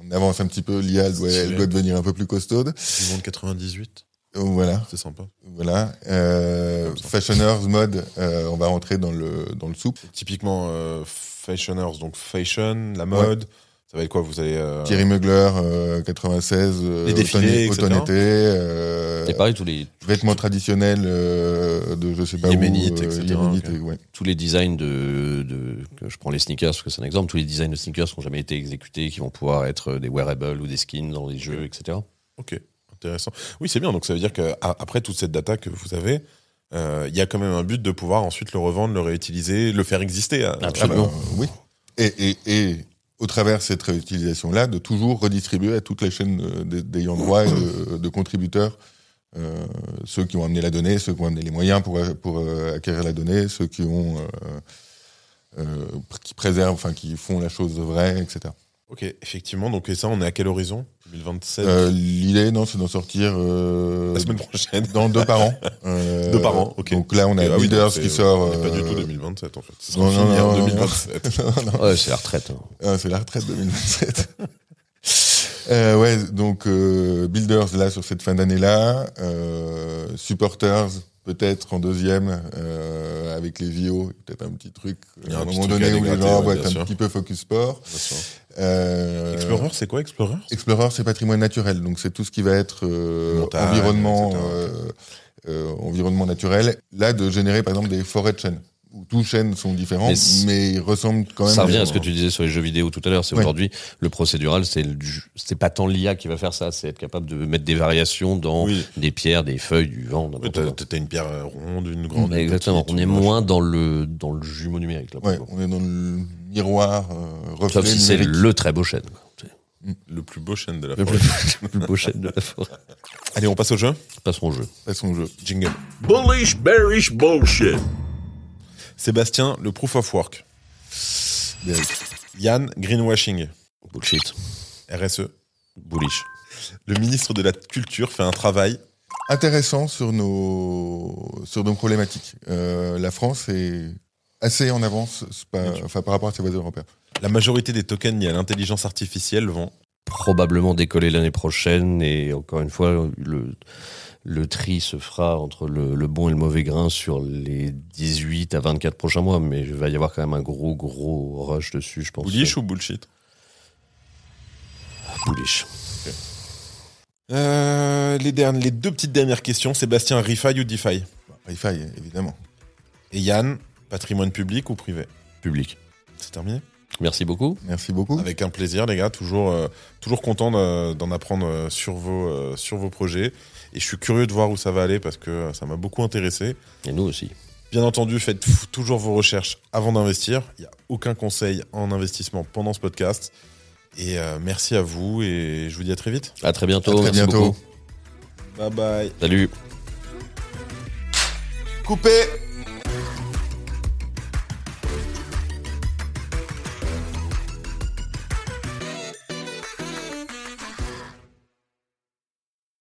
on avance un petit peu. L'IA, elle doit, elle Stylé. doit devenir un peu plus costaude. Du monde 98. Euh, Voilà. C'est sympa. Voilà. Euh, fashioners mode, euh, on va rentrer dans le dans le soupe. Typiquement, euh, fashioners, donc fashion, la mode. Ça va être quoi Vous allez. euh, Thierry Mugler, euh, 96, euh, Les défilés, automne- etc. automne-été, euh, Et pareil, tous les, vêtements traditionnels euh, de je sais pas Yéménites, où, euh, etc., yéménites, ok. et- ouais. tous les designs de, de que je prends les sneakers parce que c'est un exemple tous les designs de sneakers qui n'ont jamais été exécutés qui vont pouvoir être des wearables ou des skins dans les jeux etc Ok, intéressant. Oui, c'est bien. Donc ça veut dire qu'après toute cette data que vous avez, euh, il y a quand même un but de pouvoir ensuite le revendre, le réutiliser, le faire exister. euh, Absolument. Ah bah, oui. Et, et, et au travers de cette réutilisation-là, de toujours redistribuer à toute la chaîne euh, d'ayants droit et de, de contributeurs, euh, ceux qui ont amené la donnée, ceux qui ont amené les moyens pour, pour euh, acquérir la donnée, ceux qui ont euh, euh, qui préservent, enfin qui font la chose vraie, etc. Ok, effectivement. Donc et ça, on est à quel horizon? 2027 Euh, L'idée, non, c'est d'en sortir euh, La semaine prochaine. dans deux par an. (laughs) Euh, Deux par an, ok. Donc là, on a Ah oui, Builders c'est- qui sort. Pas du euh, tout 2027 en fait. Ce sera non, non, fini en non, non, 2027. (laughs) non, non. ouais c'est la retraite hein. Ah, c'est la retraite 2027. (laughs) euh, ouais, donc euh, Builders là sur cette fin d'année là, euh, Supporters peut-être en deuxième euh, avec les JO, peut-être un petit truc Il y a à un un petit moment truc donné où les gens vont être sûr. un petit peu focus sport. Euh, Explorer, c'est quoi Explorer? Explorer, c'est patrimoine naturel, donc c'est tout ce qui va être euh, Montagne, environnement, euh, euh, environnement naturel. Là, de générer par exemple des forêts de chênes où tous chaînes sont différents, Mais ils ressemblent quand même. Ça revient à ce que tu disais sur les jeux vidéo tout à l'heure. C'est Ouais. aujourd'hui le procédural, c'est pas tant l'IA qui va faire ça, c'est être capable de mettre des variations dans Oui. des pierres, des feuilles, du vent. T'as une pierre ronde, une grande. Exactement. petite, On est moins dans le dans le jumeau numérique là. Ouais, on est dans le miroir euh, reflet Sauf si c'est le très beau chêne. C'est Le plus beau chêne de la Le forêt. plus, le plus beau chêne de la forêt. Allez, on passe au jeu. Passons au jeu. Passons au jeu. Jingle. Bullish, bearish, bullshit. Sébastien, le proof of work. Yann, greenwashing. Bullshit. RSE. Bullish. Le ministre de la Culture fait un travail. Intéressant sur nos sur nos problématiques. Euh, la France est assez en avance pas- enfin, par rapport à ses voisins européens. La majorité des tokens liés à l'intelligence artificielle vont. Probablement décoller l'année prochaine et encore une fois le le tri se fera entre le, le bon et le mauvais grain sur les 18 à 24 prochains mois, mais il va y avoir quand même un gros gros rush dessus, je pense. Bullish ou bullshit? Bullish. Euh, les, deux petites dernières questions. Sébastien, ReFi ou DeFi Wi-Fi, évidemment. Et Yann, patrimoine public ou privé Public. C'est terminé Merci beaucoup. Merci beaucoup. Avec un plaisir, les gars. Toujours, euh, toujours content de- d'en apprendre euh, sur vos, euh, sur vos projets. Et je suis curieux de voir où ça va aller parce que ça m'a beaucoup intéressé. Et nous aussi. Bien entendu, faites toujours vos recherches avant d'investir. Il n'y a aucun conseil en investissement pendant ce podcast. Et euh, merci à vous et je vous dis à très vite. À très bientôt. À très Merci bientôt. beaucoup. Bye bye. Salut. Coupé